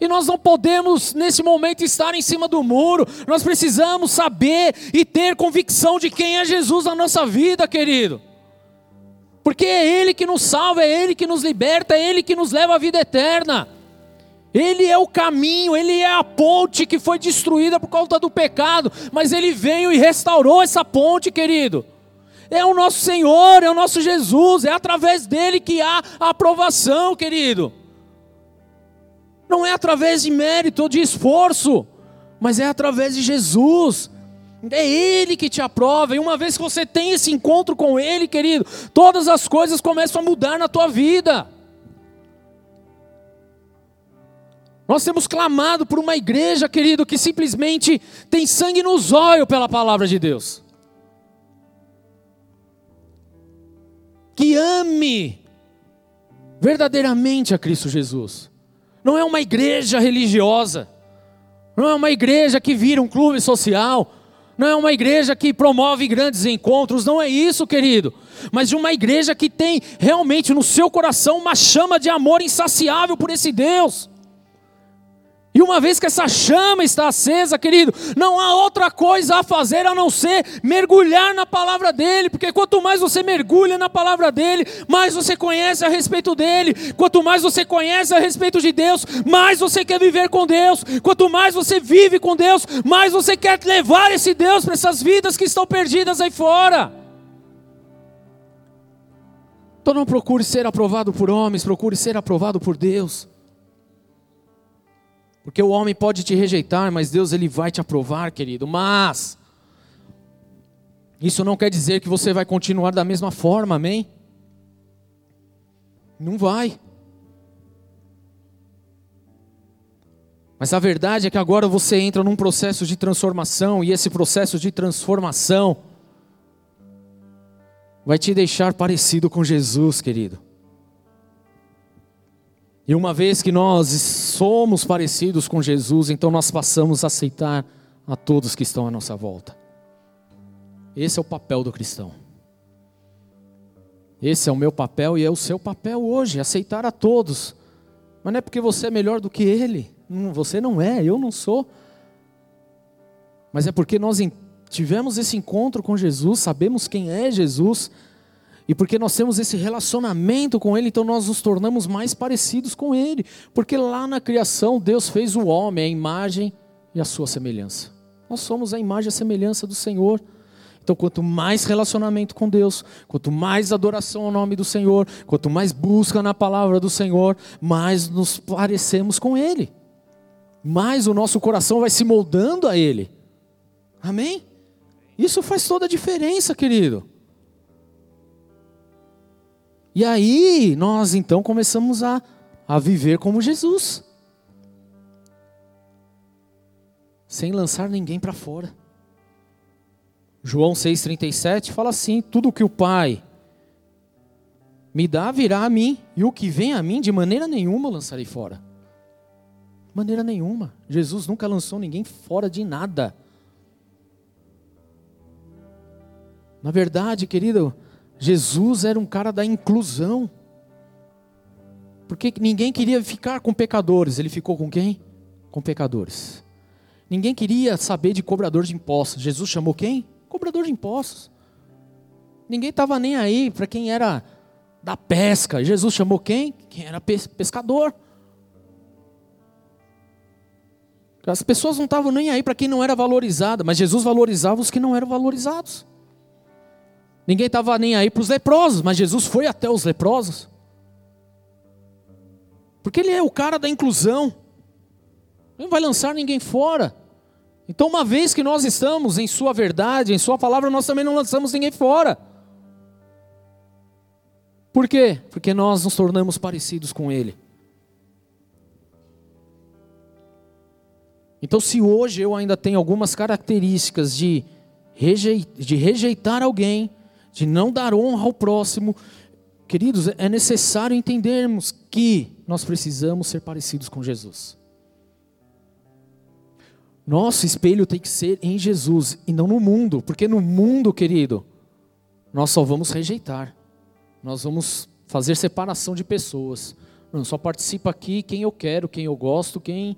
E nós não podemos, nesse momento, estar em cima do muro. Nós precisamos saber e ter convicção de quem é Jesus na nossa vida, querido. Porque é Ele que nos salva, é Ele que nos liberta, é Ele que nos leva à vida eterna. Ele é o caminho, Ele é a ponte que foi destruída por causa do pecado, mas Ele veio e restaurou essa ponte, querido é o nosso Senhor, é o nosso Jesus, é através dele que há aprovação, querido. Não é através de mérito ou de esforço, mas é através de Jesus. É Ele que te aprova, e uma vez que você tem esse encontro com Ele, querido, todas as coisas começam a mudar na tua vida. Nós temos clamado por uma igreja, querido, que simplesmente tem sangue nos olhos pela palavra de Deus. Que ame verdadeiramente a Cristo Jesus. Não é uma igreja religiosa, não é uma igreja que vira um clube social, não é uma igreja que promove grandes encontros, não é isso, querido. Mas de uma igreja que tem realmente no seu coração uma chama de amor insaciável por esse Deus. E uma vez que essa chama está acesa, querido, não há outra coisa a fazer a não ser mergulhar na palavra dele, porque quanto mais você mergulha na palavra dele, mais você conhece a respeito dele. Quanto mais você conhece a respeito de Deus, mais você quer viver com Deus. Quanto mais você vive com Deus, mais você quer levar esse Deus para essas vidas que estão perdidas aí fora. Então não procure ser aprovado por homens, procure ser aprovado por Deus. Porque o homem pode te rejeitar, mas Deus ele vai te aprovar, querido. Mas isso não quer dizer que você vai continuar da mesma forma, amém? Não vai. Mas a verdade é que agora você entra num processo de transformação e esse processo de transformação vai te deixar parecido com Jesus, querido. E uma vez que nós somos parecidos com Jesus, então nós passamos a aceitar a todos que estão à nossa volta. Esse é o papel do cristão. Esse é o meu papel e é o seu papel hoje, aceitar a todos. Mas não é porque você é melhor do que ele. Você não é, eu não sou. Mas é porque nós tivemos esse encontro com Jesus, sabemos quem é Jesus e porque nós temos esse relacionamento com Ele, então nós nos tornamos mais parecidos com Ele. Porque lá na criação, Deus fez o homem, a imagem e a sua semelhança. Nós somos a imagem e a semelhança do Senhor. Então, quanto mais relacionamento com Deus, quanto mais adoração ao nome do Senhor, quanto mais busca na palavra do Senhor, mais nos parecemos com Ele, mais o nosso coração vai se moldando a Ele. Amém? Isso faz toda a diferença, querido. E aí, nós então começamos a, a viver como Jesus, sem lançar ninguém para fora. João 6,37 fala assim: Tudo que o Pai me dá virá a mim, e o que vem a mim, de maneira nenhuma lançarei fora. De maneira nenhuma. Jesus nunca lançou ninguém fora de nada. Na verdade, querido, Jesus era um cara da inclusão. Porque ninguém queria ficar com pecadores, ele ficou com quem? Com pecadores. Ninguém queria saber de cobrador de impostos. Jesus chamou quem? cobrador de impostos. Ninguém estava nem aí para quem era da pesca. Jesus chamou quem? Quem era pescador. As pessoas não estavam nem aí para quem não era valorizado, mas Jesus valorizava os que não eram valorizados. Ninguém estava nem aí para os leprosos, mas Jesus foi até os leprosos. Porque ele é o cara da inclusão. Ele não vai lançar ninguém fora. Então, uma vez que nós estamos em Sua verdade, em Sua palavra, nós também não lançamos ninguém fora. Por quê? Porque nós nos tornamos parecidos com Ele. Então, se hoje eu ainda tenho algumas características de, de rejeitar alguém, de não dar honra ao próximo, queridos, é necessário entendermos que nós precisamos ser parecidos com Jesus. Nosso espelho tem que ser em Jesus e não no mundo, porque no mundo, querido, nós só vamos rejeitar. Nós vamos fazer separação de pessoas. Não, só participa aqui quem eu quero, quem eu gosto, quem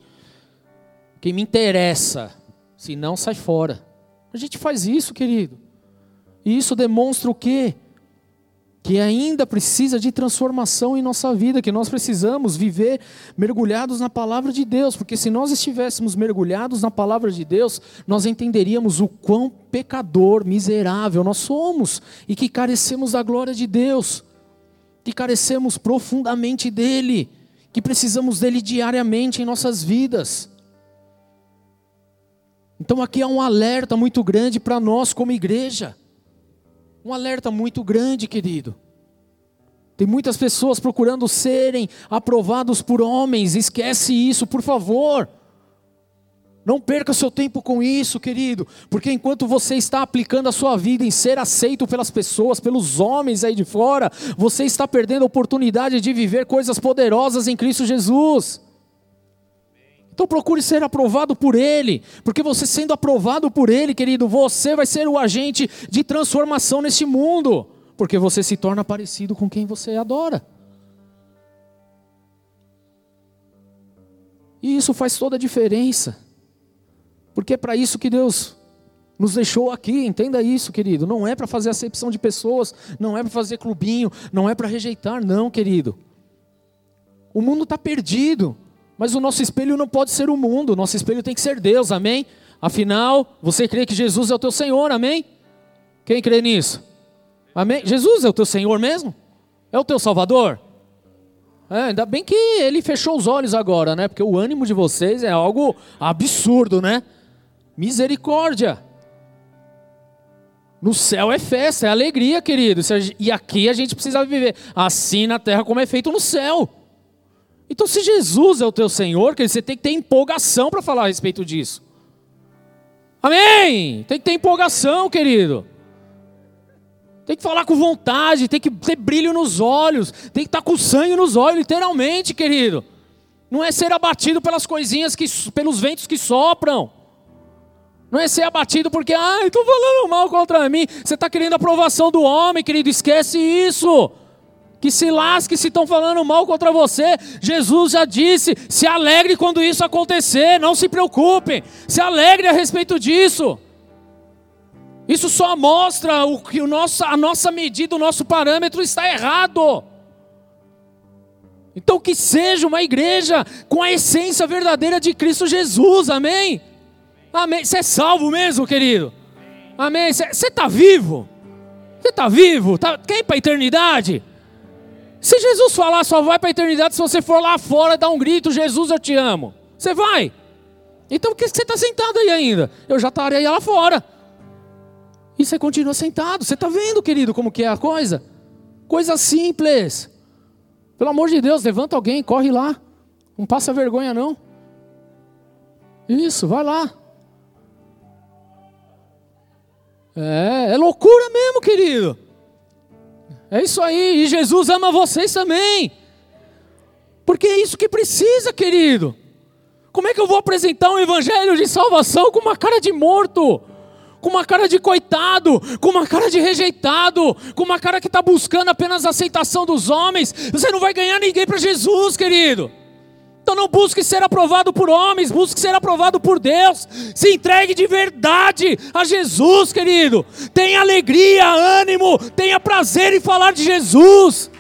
quem me interessa. Se não, sai fora. A gente faz isso, querido. E isso demonstra o quê? que ainda precisa de transformação em nossa vida, que nós precisamos viver mergulhados na palavra de Deus, porque se nós estivéssemos mergulhados na palavra de Deus, nós entenderíamos o quão pecador, miserável nós somos e que carecemos da glória de Deus, que carecemos profundamente dele, que precisamos dele diariamente em nossas vidas. Então aqui há um alerta muito grande para nós como igreja. Um alerta muito grande, querido. Tem muitas pessoas procurando serem aprovados por homens, esquece isso, por favor. Não perca seu tempo com isso, querido, porque enquanto você está aplicando a sua vida em ser aceito pelas pessoas, pelos homens aí de fora, você está perdendo a oportunidade de viver coisas poderosas em Cristo Jesus. Então procure ser aprovado por Ele, porque você sendo aprovado por Ele, querido, você vai ser o agente de transformação neste mundo, porque você se torna parecido com quem você adora. E isso faz toda a diferença, porque é para isso que Deus nos deixou aqui, entenda isso, querido. Não é para fazer acepção de pessoas, não é para fazer clubinho, não é para rejeitar, não, querido. O mundo está perdido. Mas o nosso espelho não pode ser o mundo, o nosso espelho tem que ser Deus, amém? Afinal, você crê que Jesus é o teu Senhor, amém? Quem crê nisso? Amém? Jesus é o teu Senhor mesmo? É o teu Salvador? É, ainda bem que ele fechou os olhos agora, né? Porque o ânimo de vocês é algo absurdo, né? Misericórdia. No céu é festa, é alegria, querido. E aqui a gente precisa viver assim na terra como é feito no céu. Então, se Jesus é o teu Senhor, você tem que ter empolgação para falar a respeito disso. Amém? Tem que ter empolgação, querido. Tem que falar com vontade, tem que ter brilho nos olhos, tem que estar com sangue nos olhos, literalmente, querido. Não é ser abatido pelas coisinhas que, pelos ventos que sopram. Não é ser abatido porque, ah, estou falando mal contra mim. Você está querendo a aprovação do homem, querido. Esquece isso que se lasque se estão falando mal contra você. Jesus já disse: se alegre quando isso acontecer, não se preocupe, se alegre a respeito disso. Isso só mostra o que o nosso, a nossa medida, o nosso parâmetro está errado. Então, que seja uma igreja com a essência verdadeira de Cristo Jesus, amém? Amém. Você é salvo mesmo, querido? Amém? Você está vivo? Você está vivo? Tá, quer ir para a eternidade? Se Jesus falar só vai para a eternidade se você for lá fora dar um grito, Jesus eu te amo. Você vai. Então por que você está sentado aí ainda? Eu já estaria lá fora. E você continua sentado. Você está vendo, querido, como que é a coisa? Coisa simples. Pelo amor de Deus, levanta alguém, corre lá. Não passa vergonha não. Isso, vai lá. É, é loucura mesmo, querido. É isso aí, e Jesus ama vocês também. Porque é isso que precisa, querido. Como é que eu vou apresentar um evangelho de salvação com uma cara de morto? Com uma cara de coitado, com uma cara de rejeitado, com uma cara que está buscando apenas a aceitação dos homens. Você não vai ganhar ninguém para Jesus, querido. Então não busque ser aprovado por homens, busque ser aprovado por Deus. Se entregue de verdade a Jesus, querido. Tenha alegria, ânimo, tenha prazer em falar de Jesus.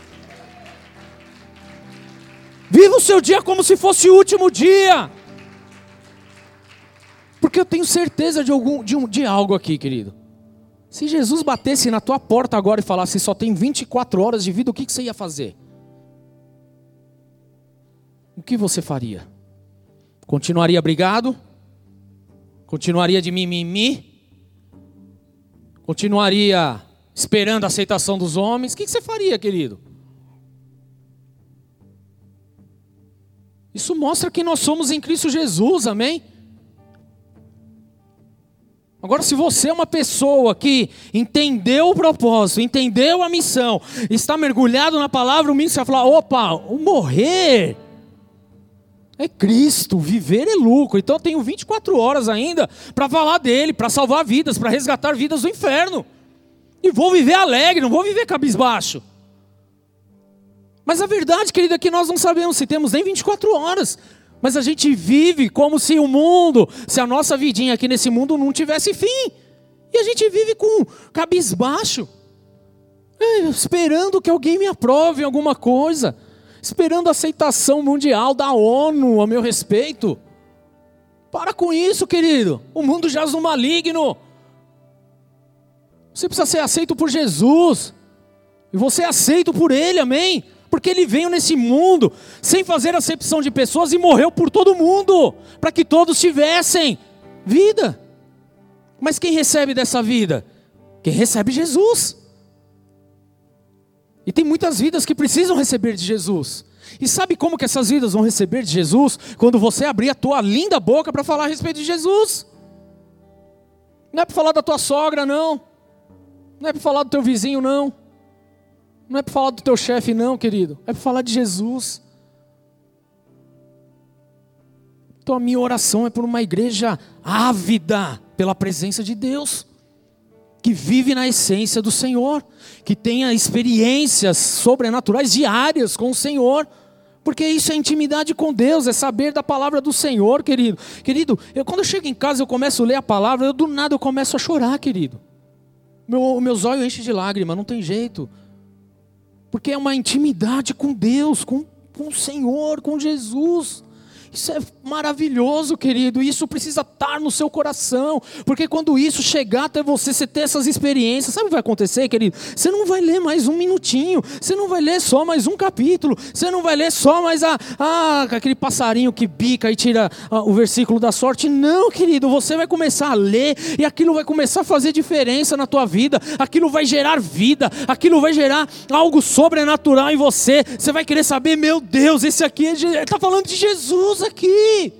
Viva o seu dia como se fosse o último dia. Porque eu tenho certeza de, algum, de, um, de algo aqui, querido. Se Jesus batesse na tua porta agora e falasse só tem 24 horas de vida, o que, que você ia fazer? O que você faria? Continuaria brigado? Continuaria de mimimi? Continuaria esperando a aceitação dos homens? O que você faria, querido? Isso mostra que nós somos em Cristo Jesus, amém? Agora, se você é uma pessoa que entendeu o propósito, entendeu a missão, está mergulhado na palavra, o você vai falar: opa, morrer é Cristo, viver é lucro. Então eu tenho 24 horas ainda para falar dele, para salvar vidas, para resgatar vidas do inferno. E vou viver alegre, não vou viver cabisbaixo. Mas a verdade, querida, é que nós não sabemos se temos nem 24 horas. Mas a gente vive como se o mundo, se a nossa vidinha aqui nesse mundo não tivesse fim. E a gente vive com cabisbaixo, é, esperando que alguém me aprove alguma coisa esperando a aceitação mundial da ONU a meu respeito. Para com isso, querido. O mundo jaz no maligno. Você precisa ser aceito por Jesus. E você é aceito por Ele, amém? Porque Ele veio nesse mundo sem fazer acepção de pessoas e morreu por todo mundo, para que todos tivessem vida. Mas quem recebe dessa vida? Quem recebe Jesus. E tem muitas vidas que precisam receber de Jesus. E sabe como que essas vidas vão receber de Jesus? Quando você abrir a tua linda boca para falar a respeito de Jesus. Não é para falar da tua sogra, não. Não é para falar do teu vizinho, não. Não é para falar do teu chefe, não, querido. É para falar de Jesus. Então a minha oração é por uma igreja ávida pela presença de Deus que vive na essência do Senhor, que tenha experiências sobrenaturais diárias com o Senhor. Porque isso é intimidade com Deus, é saber da palavra do Senhor, querido. Querido, eu, quando eu chego em casa eu começo a ler a palavra, eu do nada eu começo a chorar, querido. Meu, meus olhos enchem de lágrimas, não tem jeito. Porque é uma intimidade com Deus, com, com o Senhor, com Jesus. Isso é maravilhoso, querido. Isso precisa estar no seu coração. Porque quando isso chegar até você, você ter essas experiências, sabe o que vai acontecer, querido? Você não vai ler mais um minutinho. Você não vai ler só mais um capítulo. Você não vai ler só mais a, a aquele passarinho que bica e tira a, o versículo da sorte. Não, querido. Você vai começar a ler e aquilo vai começar a fazer diferença na tua vida. Aquilo vai gerar vida. Aquilo vai gerar algo sobrenatural em você. Você vai querer saber, meu Deus, esse aqui está falando de Jesus aqui.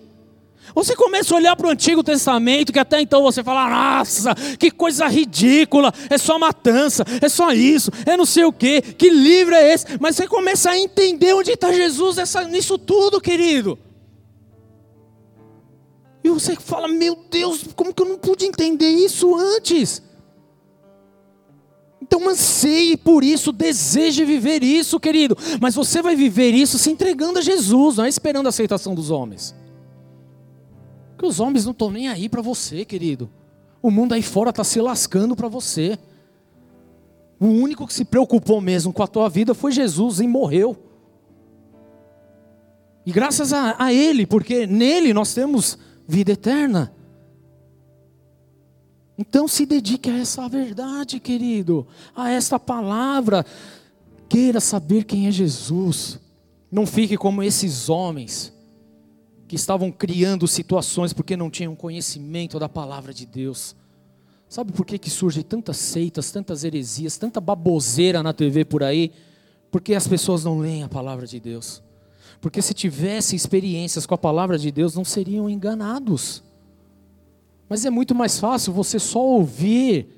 Você começa a olhar para o Antigo Testamento, que até então você fala, nossa, que coisa ridícula, é só matança, é só isso, é não sei o que, que livro é esse? Mas você começa a entender onde está Jesus nessa, nisso tudo, querido. E você fala, meu Deus, como que eu não pude entender isso antes? Então anseie por isso, deseje viver isso, querido. Mas você vai viver isso se entregando a Jesus, não é esperando a aceitação dos homens. Porque os homens não estão nem aí para você, querido. O mundo aí fora está se lascando para você. O único que se preocupou mesmo com a tua vida foi Jesus e morreu. E graças a, a Ele, porque nele nós temos vida eterna. Então se dedique a essa verdade, querido, a esta palavra. Queira saber quem é Jesus. Não fique como esses homens que estavam criando situações porque não tinham conhecimento da palavra de Deus. Sabe por que, que surgem tantas seitas, tantas heresias, tanta baboseira na TV por aí? Porque as pessoas não leem a palavra de Deus. Porque se tivessem experiências com a palavra de Deus, não seriam enganados. Mas é muito mais fácil você só ouvir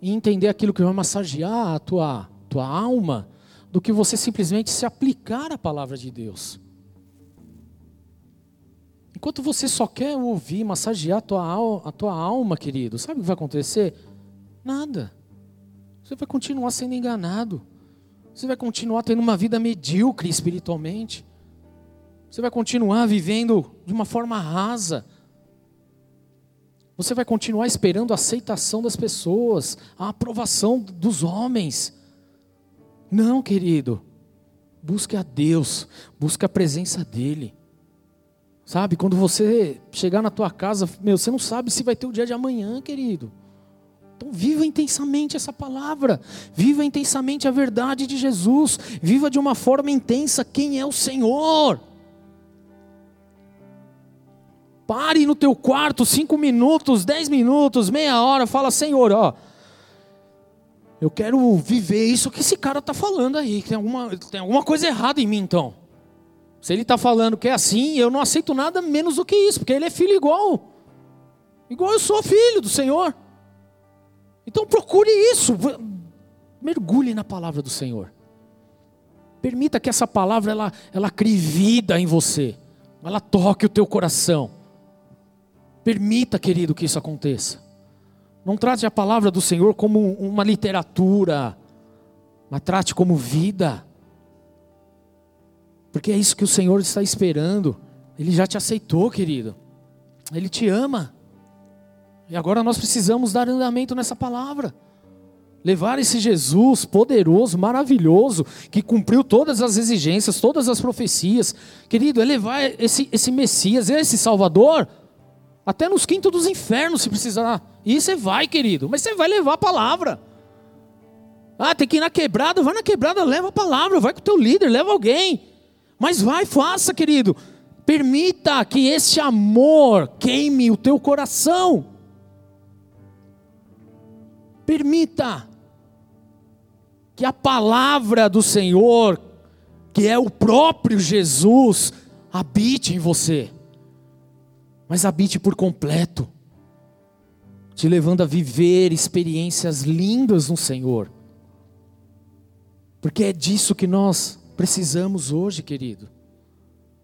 e entender aquilo que vai massagear a tua, tua alma, do que você simplesmente se aplicar à palavra de Deus. Enquanto você só quer ouvir, massagear a tua, a tua alma, querido, sabe o que vai acontecer? Nada. Você vai continuar sendo enganado. Você vai continuar tendo uma vida medíocre espiritualmente. Você vai continuar vivendo de uma forma rasa. Você vai continuar esperando a aceitação das pessoas, a aprovação dos homens. Não, querido. Busque a Deus, busque a presença dEle. Sabe, quando você chegar na tua casa, meu, você não sabe se vai ter o dia de amanhã, querido. Então viva intensamente essa palavra, viva intensamente a verdade de Jesus, viva de uma forma intensa quem é o Senhor. Pare no teu quarto cinco minutos, dez minutos, meia hora, fala, Senhor, ó, eu quero viver isso que esse cara está falando aí. Tem alguma, tem alguma coisa errada em mim, então. Se ele está falando que é assim, eu não aceito nada menos do que isso, porque ele é filho igual. Igual eu sou filho do Senhor. Então procure isso. Mergulhe na palavra do Senhor. Permita que essa palavra ela, ela crie vida em você. Ela toque o teu coração. Permita, querido, que isso aconteça. Não trate a palavra do Senhor como uma literatura, mas trate como vida. Porque é isso que o Senhor está esperando. Ele já te aceitou, querido. Ele te ama. E agora nós precisamos dar andamento nessa palavra. Levar esse Jesus poderoso, maravilhoso, que cumpriu todas as exigências, todas as profecias. Querido, é levar esse, esse Messias, esse Salvador, até nos quintos dos infernos, se precisar. E você vai, querido, mas você vai levar a palavra. Ah, tem que ir na quebrada, vai na quebrada, leva a palavra, vai com o teu líder, leva alguém. Mas vai, faça, querido. Permita que esse amor queime o teu coração. Permita que a palavra do Senhor, que é o próprio Jesus, habite em você mas habite por completo, te levando a viver experiências lindas no Senhor, porque é disso que nós precisamos hoje, querido,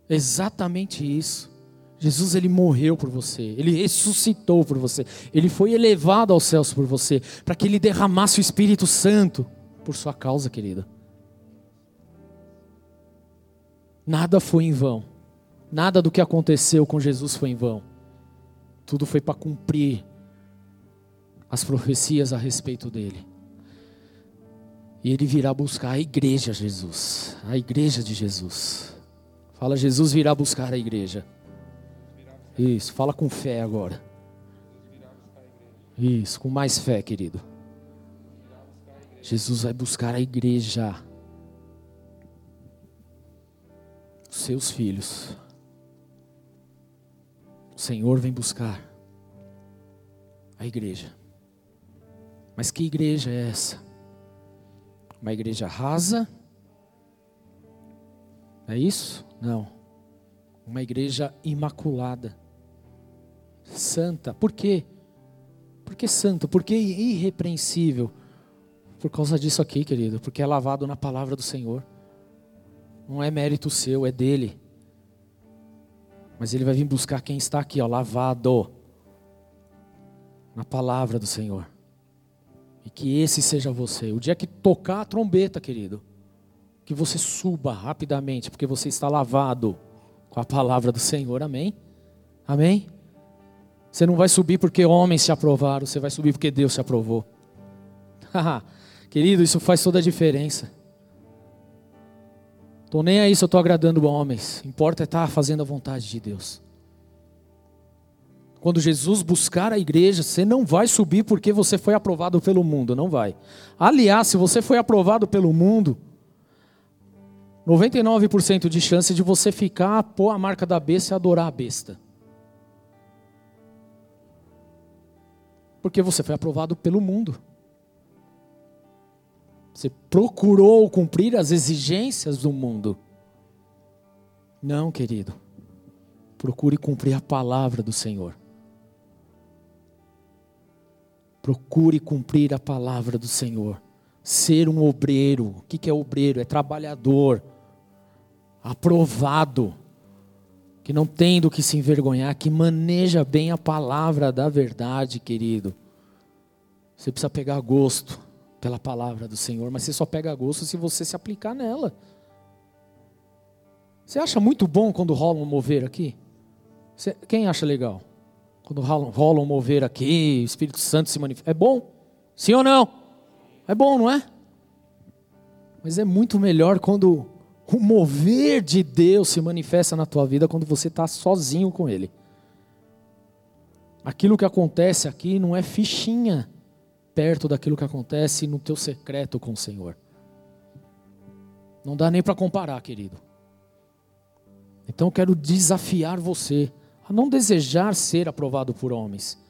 exatamente isso. Jesus ele morreu por você, ele ressuscitou por você, ele foi elevado aos céus por você, para que ele derramasse o Espírito Santo por sua causa, querida. Nada foi em vão. Nada do que aconteceu com Jesus foi em vão. Tudo foi para cumprir as profecias a respeito dele. E ele virá buscar a igreja, Jesus, a igreja de Jesus. Fala, Jesus virá buscar a igreja. Isso, fala com fé agora. Isso, com mais fé, querido. Jesus vai buscar a igreja. Seus filhos. O Senhor vem buscar a igreja. Mas que igreja é essa? Uma igreja rasa? É isso? Não. Uma igreja imaculada. Santa. Por quê? Por que santa? Por que irrepreensível? Por causa disso aqui, querido. Porque é lavado na palavra do Senhor. Não é mérito seu, é dele. Mas ele vai vir buscar quem está aqui, ó, lavado na palavra do Senhor. E que esse seja você. O dia que tocar a trombeta, querido, que você suba rapidamente, porque você está lavado com a palavra do Senhor. Amém? Amém? Você não vai subir porque homens se aprovaram, você vai subir porque Deus se aprovou. Querido, isso faz toda a diferença. Estou nem aí se eu estou agradando homens. Importa é estar tá fazendo a vontade de Deus. Quando Jesus buscar a igreja, você não vai subir porque você foi aprovado pelo mundo, não vai. Aliás, se você foi aprovado pelo mundo, 99% de chance de você ficar, pôr a marca da besta e adorar a besta. Porque você foi aprovado pelo mundo. Você procurou cumprir as exigências do mundo. Não, querido. Procure cumprir a palavra do Senhor. Procure cumprir a palavra do Senhor. Ser um obreiro. O que é obreiro? É trabalhador. Aprovado. Que não tem do que se envergonhar. Que maneja bem a palavra da verdade, querido. Você precisa pegar gosto pela palavra do Senhor, mas você só pega gosto se você se aplicar nela. Você acha muito bom quando rola um mover aqui? Você, quem acha legal? Quando rola, um mover aqui, o Espírito Santo se manifesta. É bom? Sim ou não? É bom, não é? Mas é muito melhor quando o mover de Deus se manifesta na tua vida quando você está sozinho com Ele. Aquilo que acontece aqui não é fichinha perto daquilo que acontece no teu secreto com o Senhor. Não dá nem para comparar, querido. Então eu quero desafiar você a não desejar ser aprovado por homens,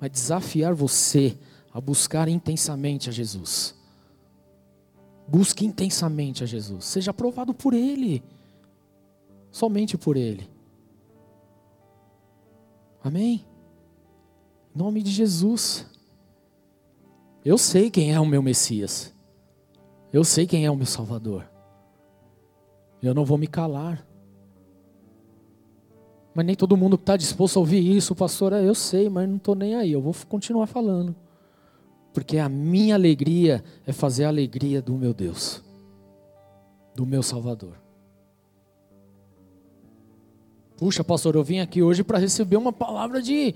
mas desafiar você a buscar intensamente a Jesus. Busque intensamente a Jesus. Seja aprovado por Ele. Somente por Ele. Amém? Em nome de Jesus. Eu sei quem é o meu Messias. Eu sei quem é o meu Salvador. Eu não vou me calar. Mas nem todo mundo está disposto a ouvir isso, pastor. É, eu sei, mas não estou nem aí. Eu vou continuar falando. Porque a minha alegria é fazer a alegria do meu Deus, do meu Salvador. Puxa, pastor, eu vim aqui hoje para receber uma palavra de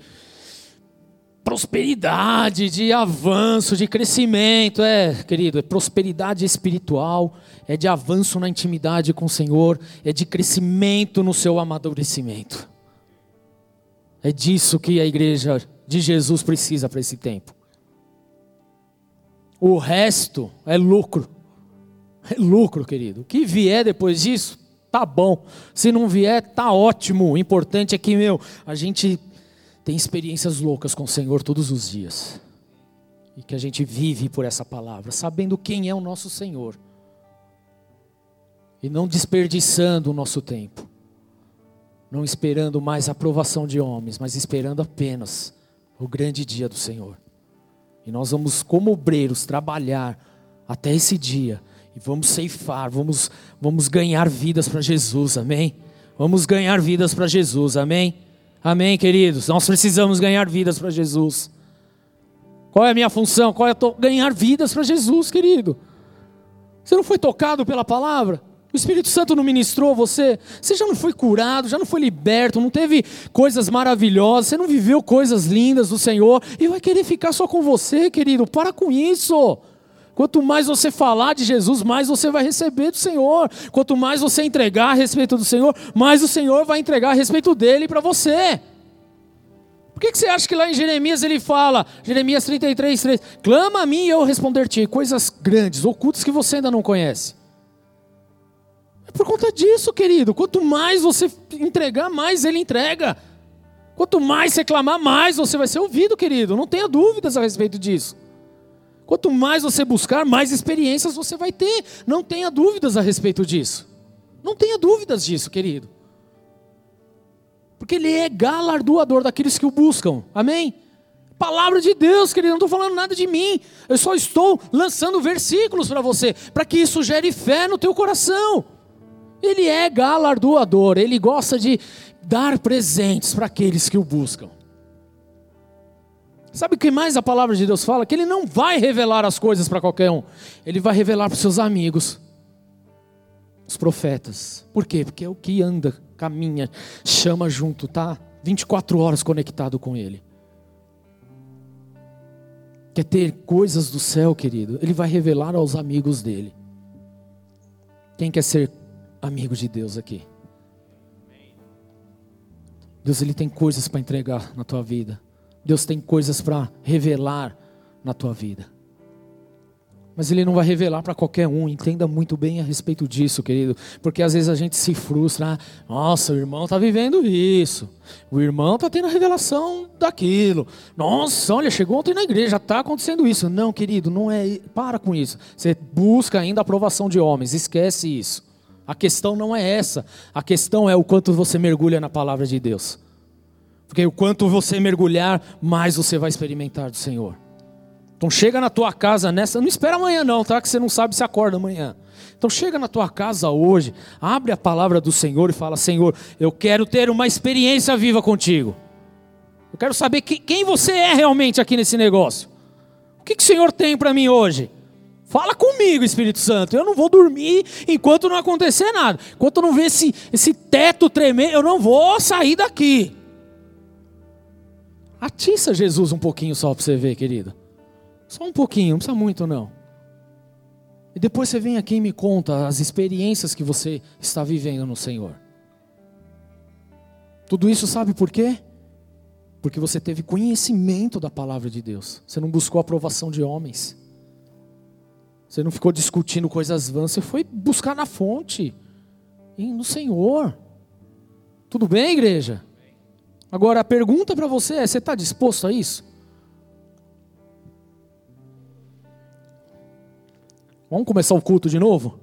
prosperidade, de avanço, de crescimento. É, querido, é prosperidade espiritual, é de avanço na intimidade com o Senhor, é de crescimento no seu amadurecimento. É disso que a igreja de Jesus precisa para esse tempo. O resto é lucro. É lucro, querido. O que vier depois disso, tá bom. Se não vier, tá ótimo. O importante é que, meu, a gente tem experiências loucas com o Senhor todos os dias. E que a gente vive por essa palavra, sabendo quem é o nosso Senhor. E não desperdiçando o nosso tempo não esperando mais a aprovação de homens, mas esperando apenas o grande dia do Senhor. E nós vamos, como obreiros, trabalhar até esse dia e vamos ceifar, vamos, vamos ganhar vidas para Jesus, amém? Vamos ganhar vidas para Jesus, amém? Amém, queridos? Nós precisamos ganhar vidas para Jesus. Qual é a minha função? Qual é a to... Ganhar vidas para Jesus, querido. Você não foi tocado pela palavra? O Espírito Santo não ministrou você? Você já não foi curado, já não foi liberto, não teve coisas maravilhosas, você não viveu coisas lindas do Senhor e vai querer ficar só com você, querido? Para com isso. Quanto mais você falar de Jesus, mais você vai receber do Senhor. Quanto mais você entregar a respeito do Senhor, mais o Senhor vai entregar a respeito dele para você. Por que, que você acha que lá em Jeremias ele fala, Jeremias 33, 3, clama a mim e eu responder-te coisas grandes, ocultas que você ainda não conhece. Por conta disso, querido. Quanto mais você entregar, mais Ele entrega. Quanto mais você clamar, mais você vai ser ouvido, querido. Não tenha dúvidas a respeito disso. Quanto mais você buscar, mais experiências você vai ter. Não tenha dúvidas a respeito disso. Não tenha dúvidas disso, querido. Porque Ele é galardoador daqueles que o buscam. Amém? Palavra de Deus, querido, não estou falando nada de mim. Eu só estou lançando versículos para você, para que isso gere fé no teu coração. Ele é galardoador, ele gosta de dar presentes para aqueles que o buscam. Sabe o que mais a palavra de Deus fala? Que ele não vai revelar as coisas para qualquer um, ele vai revelar para os seus amigos, os profetas. Por quê? Porque é o que anda, caminha, chama junto, tá 24 horas conectado com ele. Quer ter coisas do céu, querido? Ele vai revelar aos amigos dele. Quem quer ser amigo de Deus aqui. Deus ele tem coisas para entregar na tua vida. Deus tem coisas para revelar na tua vida. Mas ele não vai revelar para qualquer um, entenda muito bem a respeito disso, querido. Porque às vezes a gente se frustra, ah, nossa, o irmão está vivendo isso. O irmão está tendo a revelação daquilo. Nossa, olha, chegou ontem na igreja, está acontecendo isso. Não, querido, não é. Para com isso. Você busca ainda a aprovação de homens, esquece isso. A questão não é essa. A questão é o quanto você mergulha na palavra de Deus. Porque o quanto você mergulhar, mais você vai experimentar do Senhor. Então chega na tua casa nessa, não espera amanhã não, tá? Que você não sabe se acorda amanhã. Então chega na tua casa hoje, abre a palavra do Senhor e fala: Senhor, eu quero ter uma experiência viva contigo. Eu quero saber que, quem você é realmente aqui nesse negócio. O que, que o Senhor tem para mim hoje? Fala comigo, Espírito Santo. Eu não vou dormir enquanto não acontecer nada. Enquanto eu não ver esse, esse teto tremer, eu não vou sair daqui. Atiça Jesus um pouquinho só para você ver, querido. Só um pouquinho, não precisa muito não. E depois você vem aqui e me conta as experiências que você está vivendo no Senhor. Tudo isso sabe por quê? Porque você teve conhecimento da palavra de Deus. Você não buscou aprovação de homens. Você não ficou discutindo coisas vãs. Você foi buscar na fonte, no Senhor. Tudo bem, igreja? Agora a pergunta para você é: você está disposto a isso? Vamos começar o culto de novo?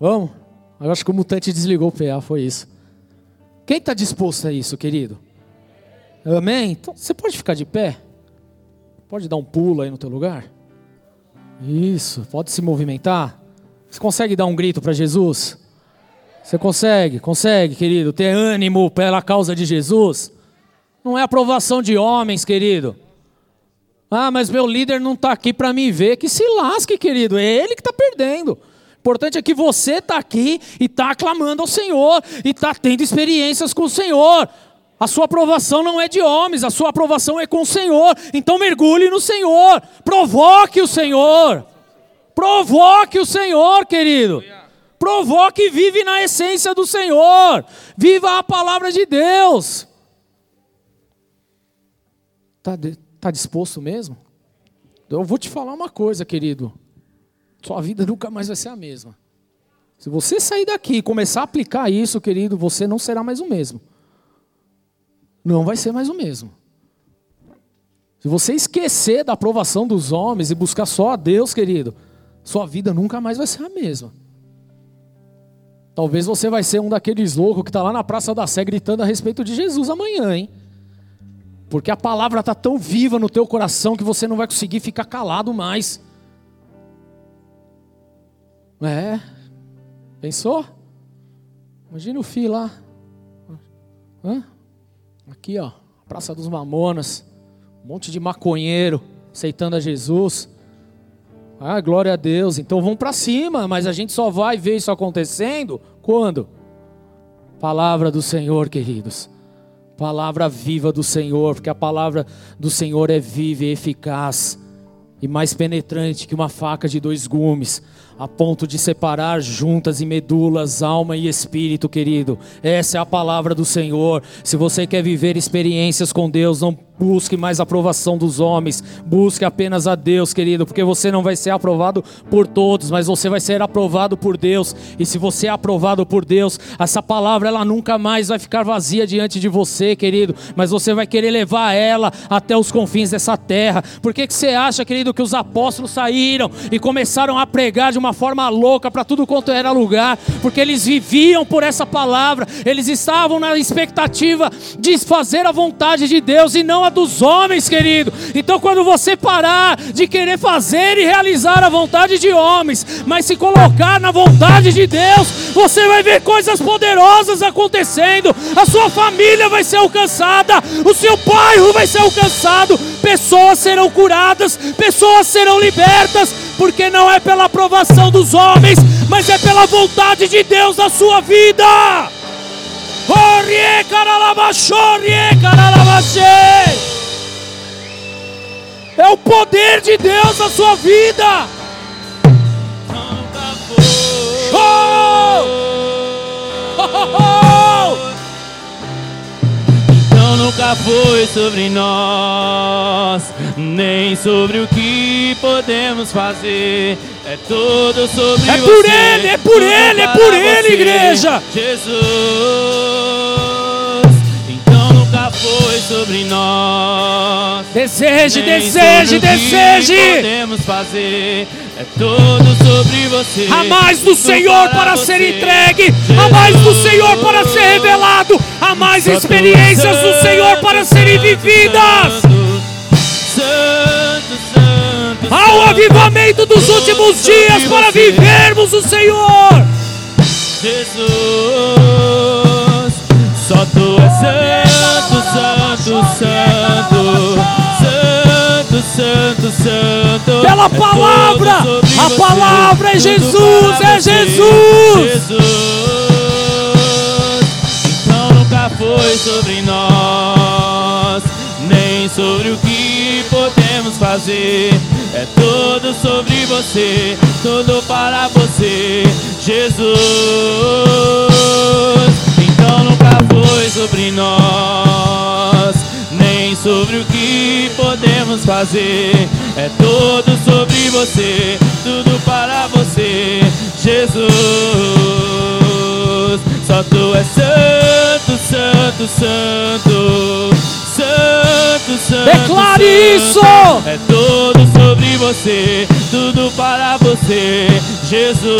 Vamos? Eu acho que o mutante desligou o PA, foi isso. Quem está disposto a isso, querido? Amém? Então, você pode ficar de pé? Pode dar um pulo aí no teu lugar? Isso, pode se movimentar? Você consegue dar um grito para Jesus? Você consegue, consegue, querido, ter ânimo pela causa de Jesus? Não é aprovação de homens, querido. Ah, mas meu líder não está aqui para me ver. Que se lasque, querido. É ele que está perdendo. O importante é que você está aqui e está aclamando ao Senhor e está tendo experiências com o Senhor. A sua aprovação não é de homens, a sua aprovação é com o Senhor. Então mergulhe no Senhor, provoque o Senhor. Provoque o Senhor, querido. Provoque e vive na essência do Senhor. Viva a palavra de Deus. Está Está disposto mesmo? Eu vou te falar uma coisa, querido. Sua vida nunca mais vai ser a mesma. Se você sair daqui e começar a aplicar isso, querido, você não será mais o mesmo. Não vai ser mais o mesmo. Se você esquecer da aprovação dos homens e buscar só a Deus, querido, sua vida nunca mais vai ser a mesma. Talvez você vai ser um daqueles loucos que está lá na Praça da Sé gritando a respeito de Jesus amanhã, hein? Porque a palavra está tão viva no teu coração que você não vai conseguir ficar calado mais. É. Pensou? Imagina o filho lá. Hã? Aqui, ó. Praça dos Mamonas. Um monte de maconheiro aceitando a Jesus. Ah, glória a Deus. Então vamos para cima, mas a gente só vai ver isso acontecendo quando? Palavra do Senhor, queridos. Palavra viva do Senhor, porque a palavra do Senhor é viva e eficaz e mais penetrante que uma faca de dois gumes a ponto de separar juntas e medulas, alma e espírito, querido. Essa é a palavra do Senhor. Se você quer viver experiências com Deus, não busque mais aprovação dos homens, busque apenas a Deus, querido, porque você não vai ser aprovado por todos, mas você vai ser aprovado por Deus. E se você é aprovado por Deus, essa palavra ela nunca mais vai ficar vazia diante de você, querido, mas você vai querer levar ela até os confins dessa terra. Por que, que você acha, querido, que os apóstolos saíram e começaram a pregar de uma uma forma louca para tudo quanto era lugar, porque eles viviam por essa palavra, eles estavam na expectativa de fazer a vontade de Deus e não a dos homens, querido. Então, quando você parar de querer fazer e realizar a vontade de homens, mas se colocar na vontade de Deus, você vai ver coisas poderosas acontecendo, a sua família vai ser alcançada, o seu bairro vai ser alcançado, pessoas serão curadas, pessoas serão libertas porque não é pela aprovação dos homens, mas é pela vontade de Deus na sua vida. É o poder de Deus na sua vida. Oh! Oh! Oh! nunca foi sobre nós, nem sobre o que podemos fazer. É todo sobre É você. por Ele, é por tudo Ele, é para por Ele, você, igreja. Jesus. Então nunca foi sobre nós. Deseje, nem deseje, sobre o que deseje. Podemos fazer. É todo sobre você. Há mais do tudo Senhor para você. ser entregue, há mais do Senhor para ser revelado, há mais Só experiências do Senhor para serem vividas. Santo, santo, Há o santo, avivamento dos últimos dias para vivermos o Senhor. Jesus, só tu és santo, santo, santo, santo, santo, santo. Pela É palavra, a palavra é Jesus, é. Jesus. Jesus, então nunca foi sobre nós, nem sobre o que fazer. É tudo sobre você, tudo para você, Jesus. Então nunca foi sobre nós, nem sobre o que podemos fazer. É tudo sobre você, tudo para você, Jesus. Só tu és santo, santo, santo, santo, santo. Declare santo. isso! É tudo sobre você, tudo para você, Jesus.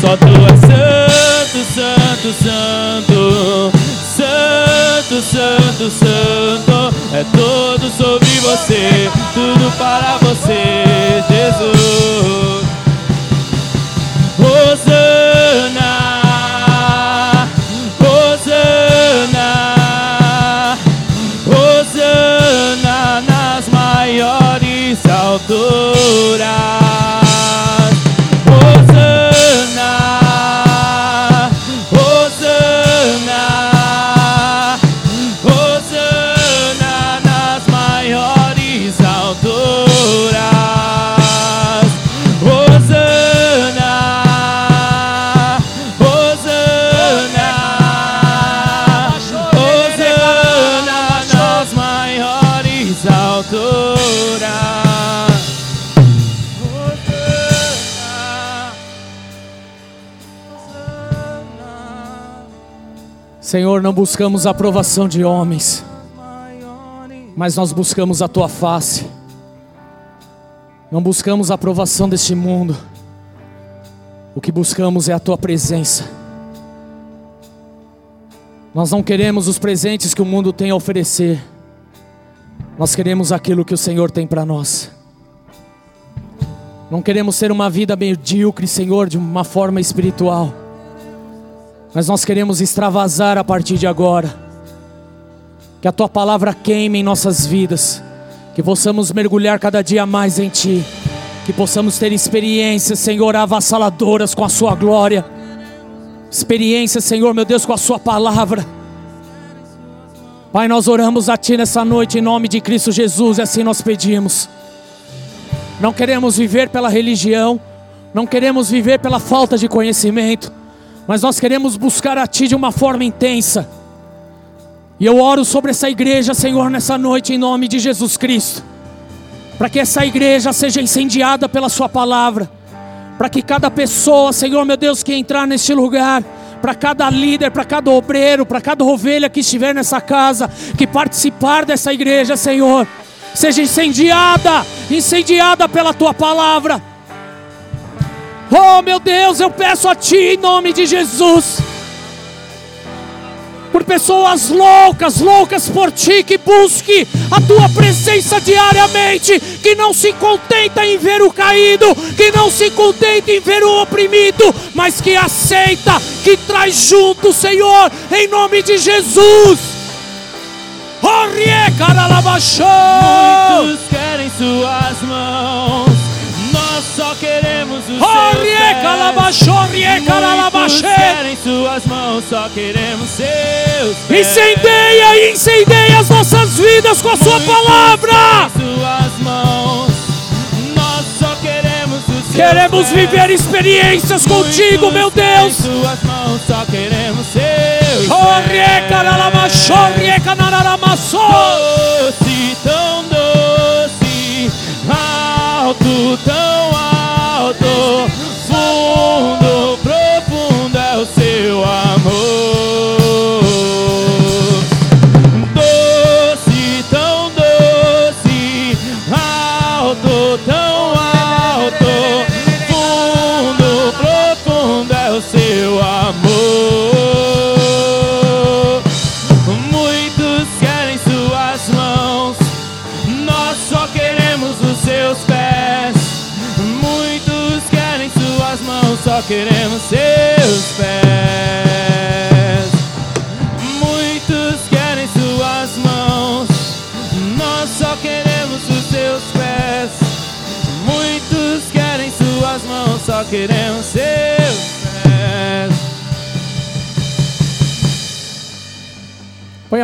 Só tu és santo, santo, santo, santo, santo, santo. É tudo sobre você, tudo para você, Jesus. Hosana, Senhor, não buscamos a aprovação de homens, mas nós buscamos a tua face. Não buscamos a aprovação deste mundo. O que buscamos é a tua presença. Nós não queremos os presentes que o mundo tem a oferecer. Nós queremos aquilo que o Senhor tem para nós. Não queremos ser uma vida medíocre, Senhor, de uma forma espiritual. Mas nós queremos extravasar a partir de agora. Que a tua palavra queime em nossas vidas. Que possamos mergulhar cada dia mais em ti. Que possamos ter experiências, Senhor, avassaladoras com a sua glória. Experiências, Senhor, meu Deus, com a sua palavra. Pai, nós oramos a ti nessa noite em nome de Cristo Jesus, e assim nós pedimos. Não queremos viver pela religião, não queremos viver pela falta de conhecimento, mas nós queremos buscar a Ti de uma forma intensa. E eu oro sobre essa igreja, Senhor, nessa noite, em nome de Jesus Cristo, para que essa igreja seja incendiada pela Sua palavra, para que cada pessoa, Senhor, meu Deus, que entrar neste lugar, para cada líder, para cada obreiro, para cada ovelha que estiver nessa casa, que participar dessa igreja, Senhor, seja incendiada, incendiada pela tua palavra. Oh, meu Deus, eu peço a ti em nome de Jesus. Por pessoas loucas, loucas por ti, que busque a tua presença diariamente, que não se contenta em ver o caído, que não se contenta em ver o oprimido, mas que aceita, que traz junto, Senhor, em nome de Jesus. Muitos querem suas mãos, nós só queremos querem suas mãos, só queremos seus pés. Incendeia, incendeia as nossas vidas com a sua Muitos palavra. suas mãos, nós só queremos os seus Queremos pés. viver experiências contigo, Muitos meu querem Deus. suas mãos, só queremos seus pés. Doce, tão doce, alto, tão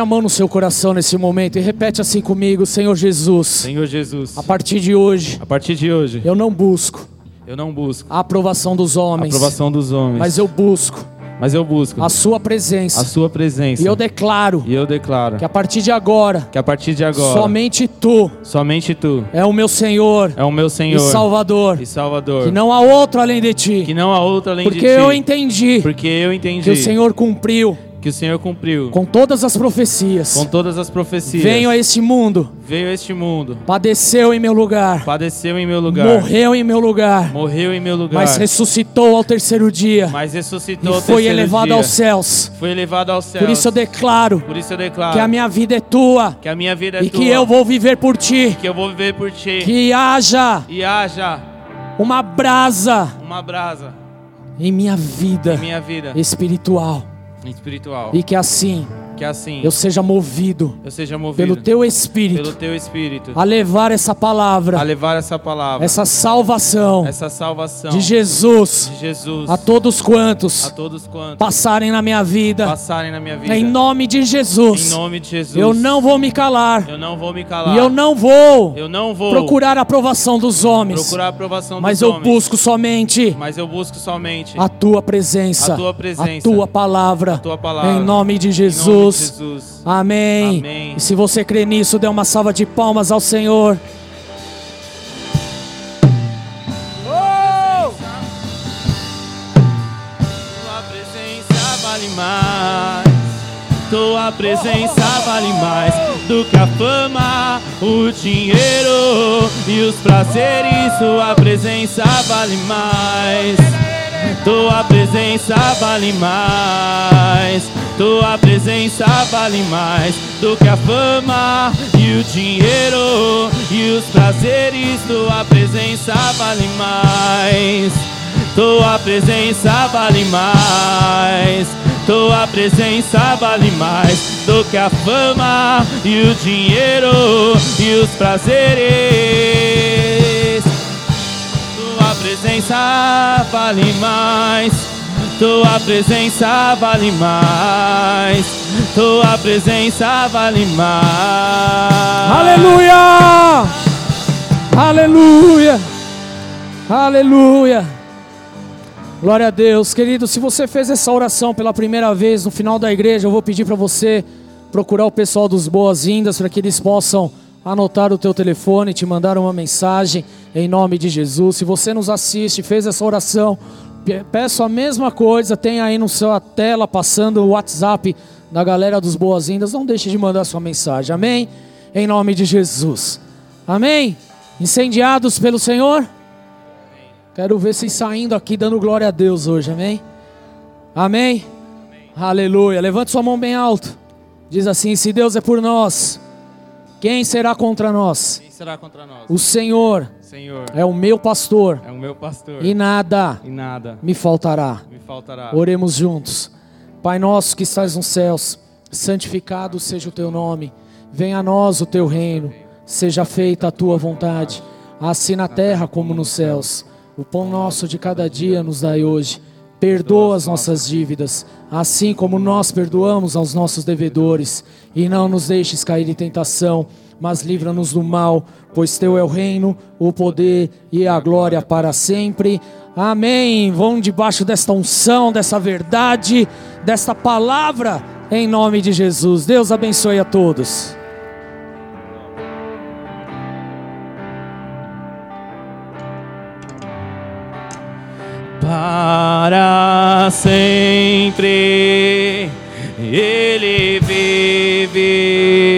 mão no seu coração nesse momento e repete assim comigo, Senhor Jesus. Senhor Jesus, A partir de hoje, a partir de hoje, eu não busco eu não busco a aprovação dos a homens, aprovação dos homens, mas eu busco mas eu busco a sua a presença. sua presença. E eu declaro E eu declaro que a partir de agora, que a partir de agora, somente tu somente tu é o meu Senhor é o meu Senhor e Salvador. e Salvador. Que não há outro além de ti. Que não há outro além Porque de ti. eu entendi Porque eu entendi que o Senhor cumpriu que o Senhor cumpriu com todas as profecias. com todas as profecias. Veio a este mundo, Veio a este mundo, padeceu em meu lugar, padeceu em meu lugar, morreu em meu lugar, morreu em meu lugar, mas ressuscitou ao terceiro dia mas ressuscitou e ao foi elevado dia. aos céus. Foi elevado aos céus. Por isso eu declaro Por isso eu declaro que a minha vida é tua que a minha vida é e tua, que eu vou viver por ti. que eu vou viver por ti. Que haja E haja uma brasa uma brasa em minha vida em minha vida espiritual espiritual. e que assim que assim eu seja movido eu seja movido pelo teu pelo espírito teu espírito a levar essa a palavra, levar essa palavra, essa salvação essa salvação de Jesus de Jesus a todos a quantos todos quantos passarem na minha vida. passarem na minha vida. Em nome de Em Jesus, nome de Jesus. eu não vou me calar eu não vou me calar. e eu não vou eu não vou procurar a aprovação dos homens, procurar a aprovação mas dos eu homens, busco somente mas eu busco somente a tua presença, A tua presença, a tua palavra, a tua palavra. em nome de em de Jesus. Jesus. Amém. Amém. E se você crê nisso, dê uma salva de palmas ao Senhor. Tua presença vale mais. Tua presença vale mais do que a fama, o dinheiro e os prazeres. Tua presença vale mais. Tua presença vale mais. Tua presença vale mais do que a fama e o dinheiro e os prazeres. Tua presença vale mais. Tua presença vale mais. Tua presença vale mais do que a fama e o dinheiro e os prazeres. Presença vale mais. Tua presença vale mais. Tua presença vale mais. Aleluia! Aleluia! Aleluia! Glória a Deus, querido. Se você fez essa oração pela primeira vez no final da igreja, eu vou pedir para você procurar o pessoal dos Boas-Vindas para que eles possam anotar o teu telefone, te mandar uma mensagem em nome de Jesus. Se você nos assiste, fez essa oração, pe- peço a mesma coisa, tem aí no sua tela passando o WhatsApp da galera dos Boas-Vindas. Não deixe de mandar sua mensagem. Amém? Em nome de Jesus. Amém? Incendiados pelo Senhor? Quero ver vocês saindo aqui dando glória a Deus hoje, amém? Amém? Aleluia. Levante sua mão bem alto. Diz assim: Se Deus é por nós, quem será contra nós? Quem será contra nós? O Senhor Senhor é o meu pastor é o meu pastor e nada e nada me faltará. me faltará. Oremos juntos. Pai nosso que estás nos céus, santificado seja o teu nome. Venha a nós o teu reino. Seja feita a tua vontade, assim na terra como nos céus. O pão nosso de cada dia nos dai hoje. Perdoa as nossas dívidas, assim como nós perdoamos aos nossos devedores, e não nos deixes cair em tentação, mas livra-nos do mal, pois teu é o reino, o poder e a glória para sempre. Amém. Vão debaixo desta unção, dessa verdade, desta palavra, em nome de Jesus. Deus abençoe a todos. para sempre. Ele vive.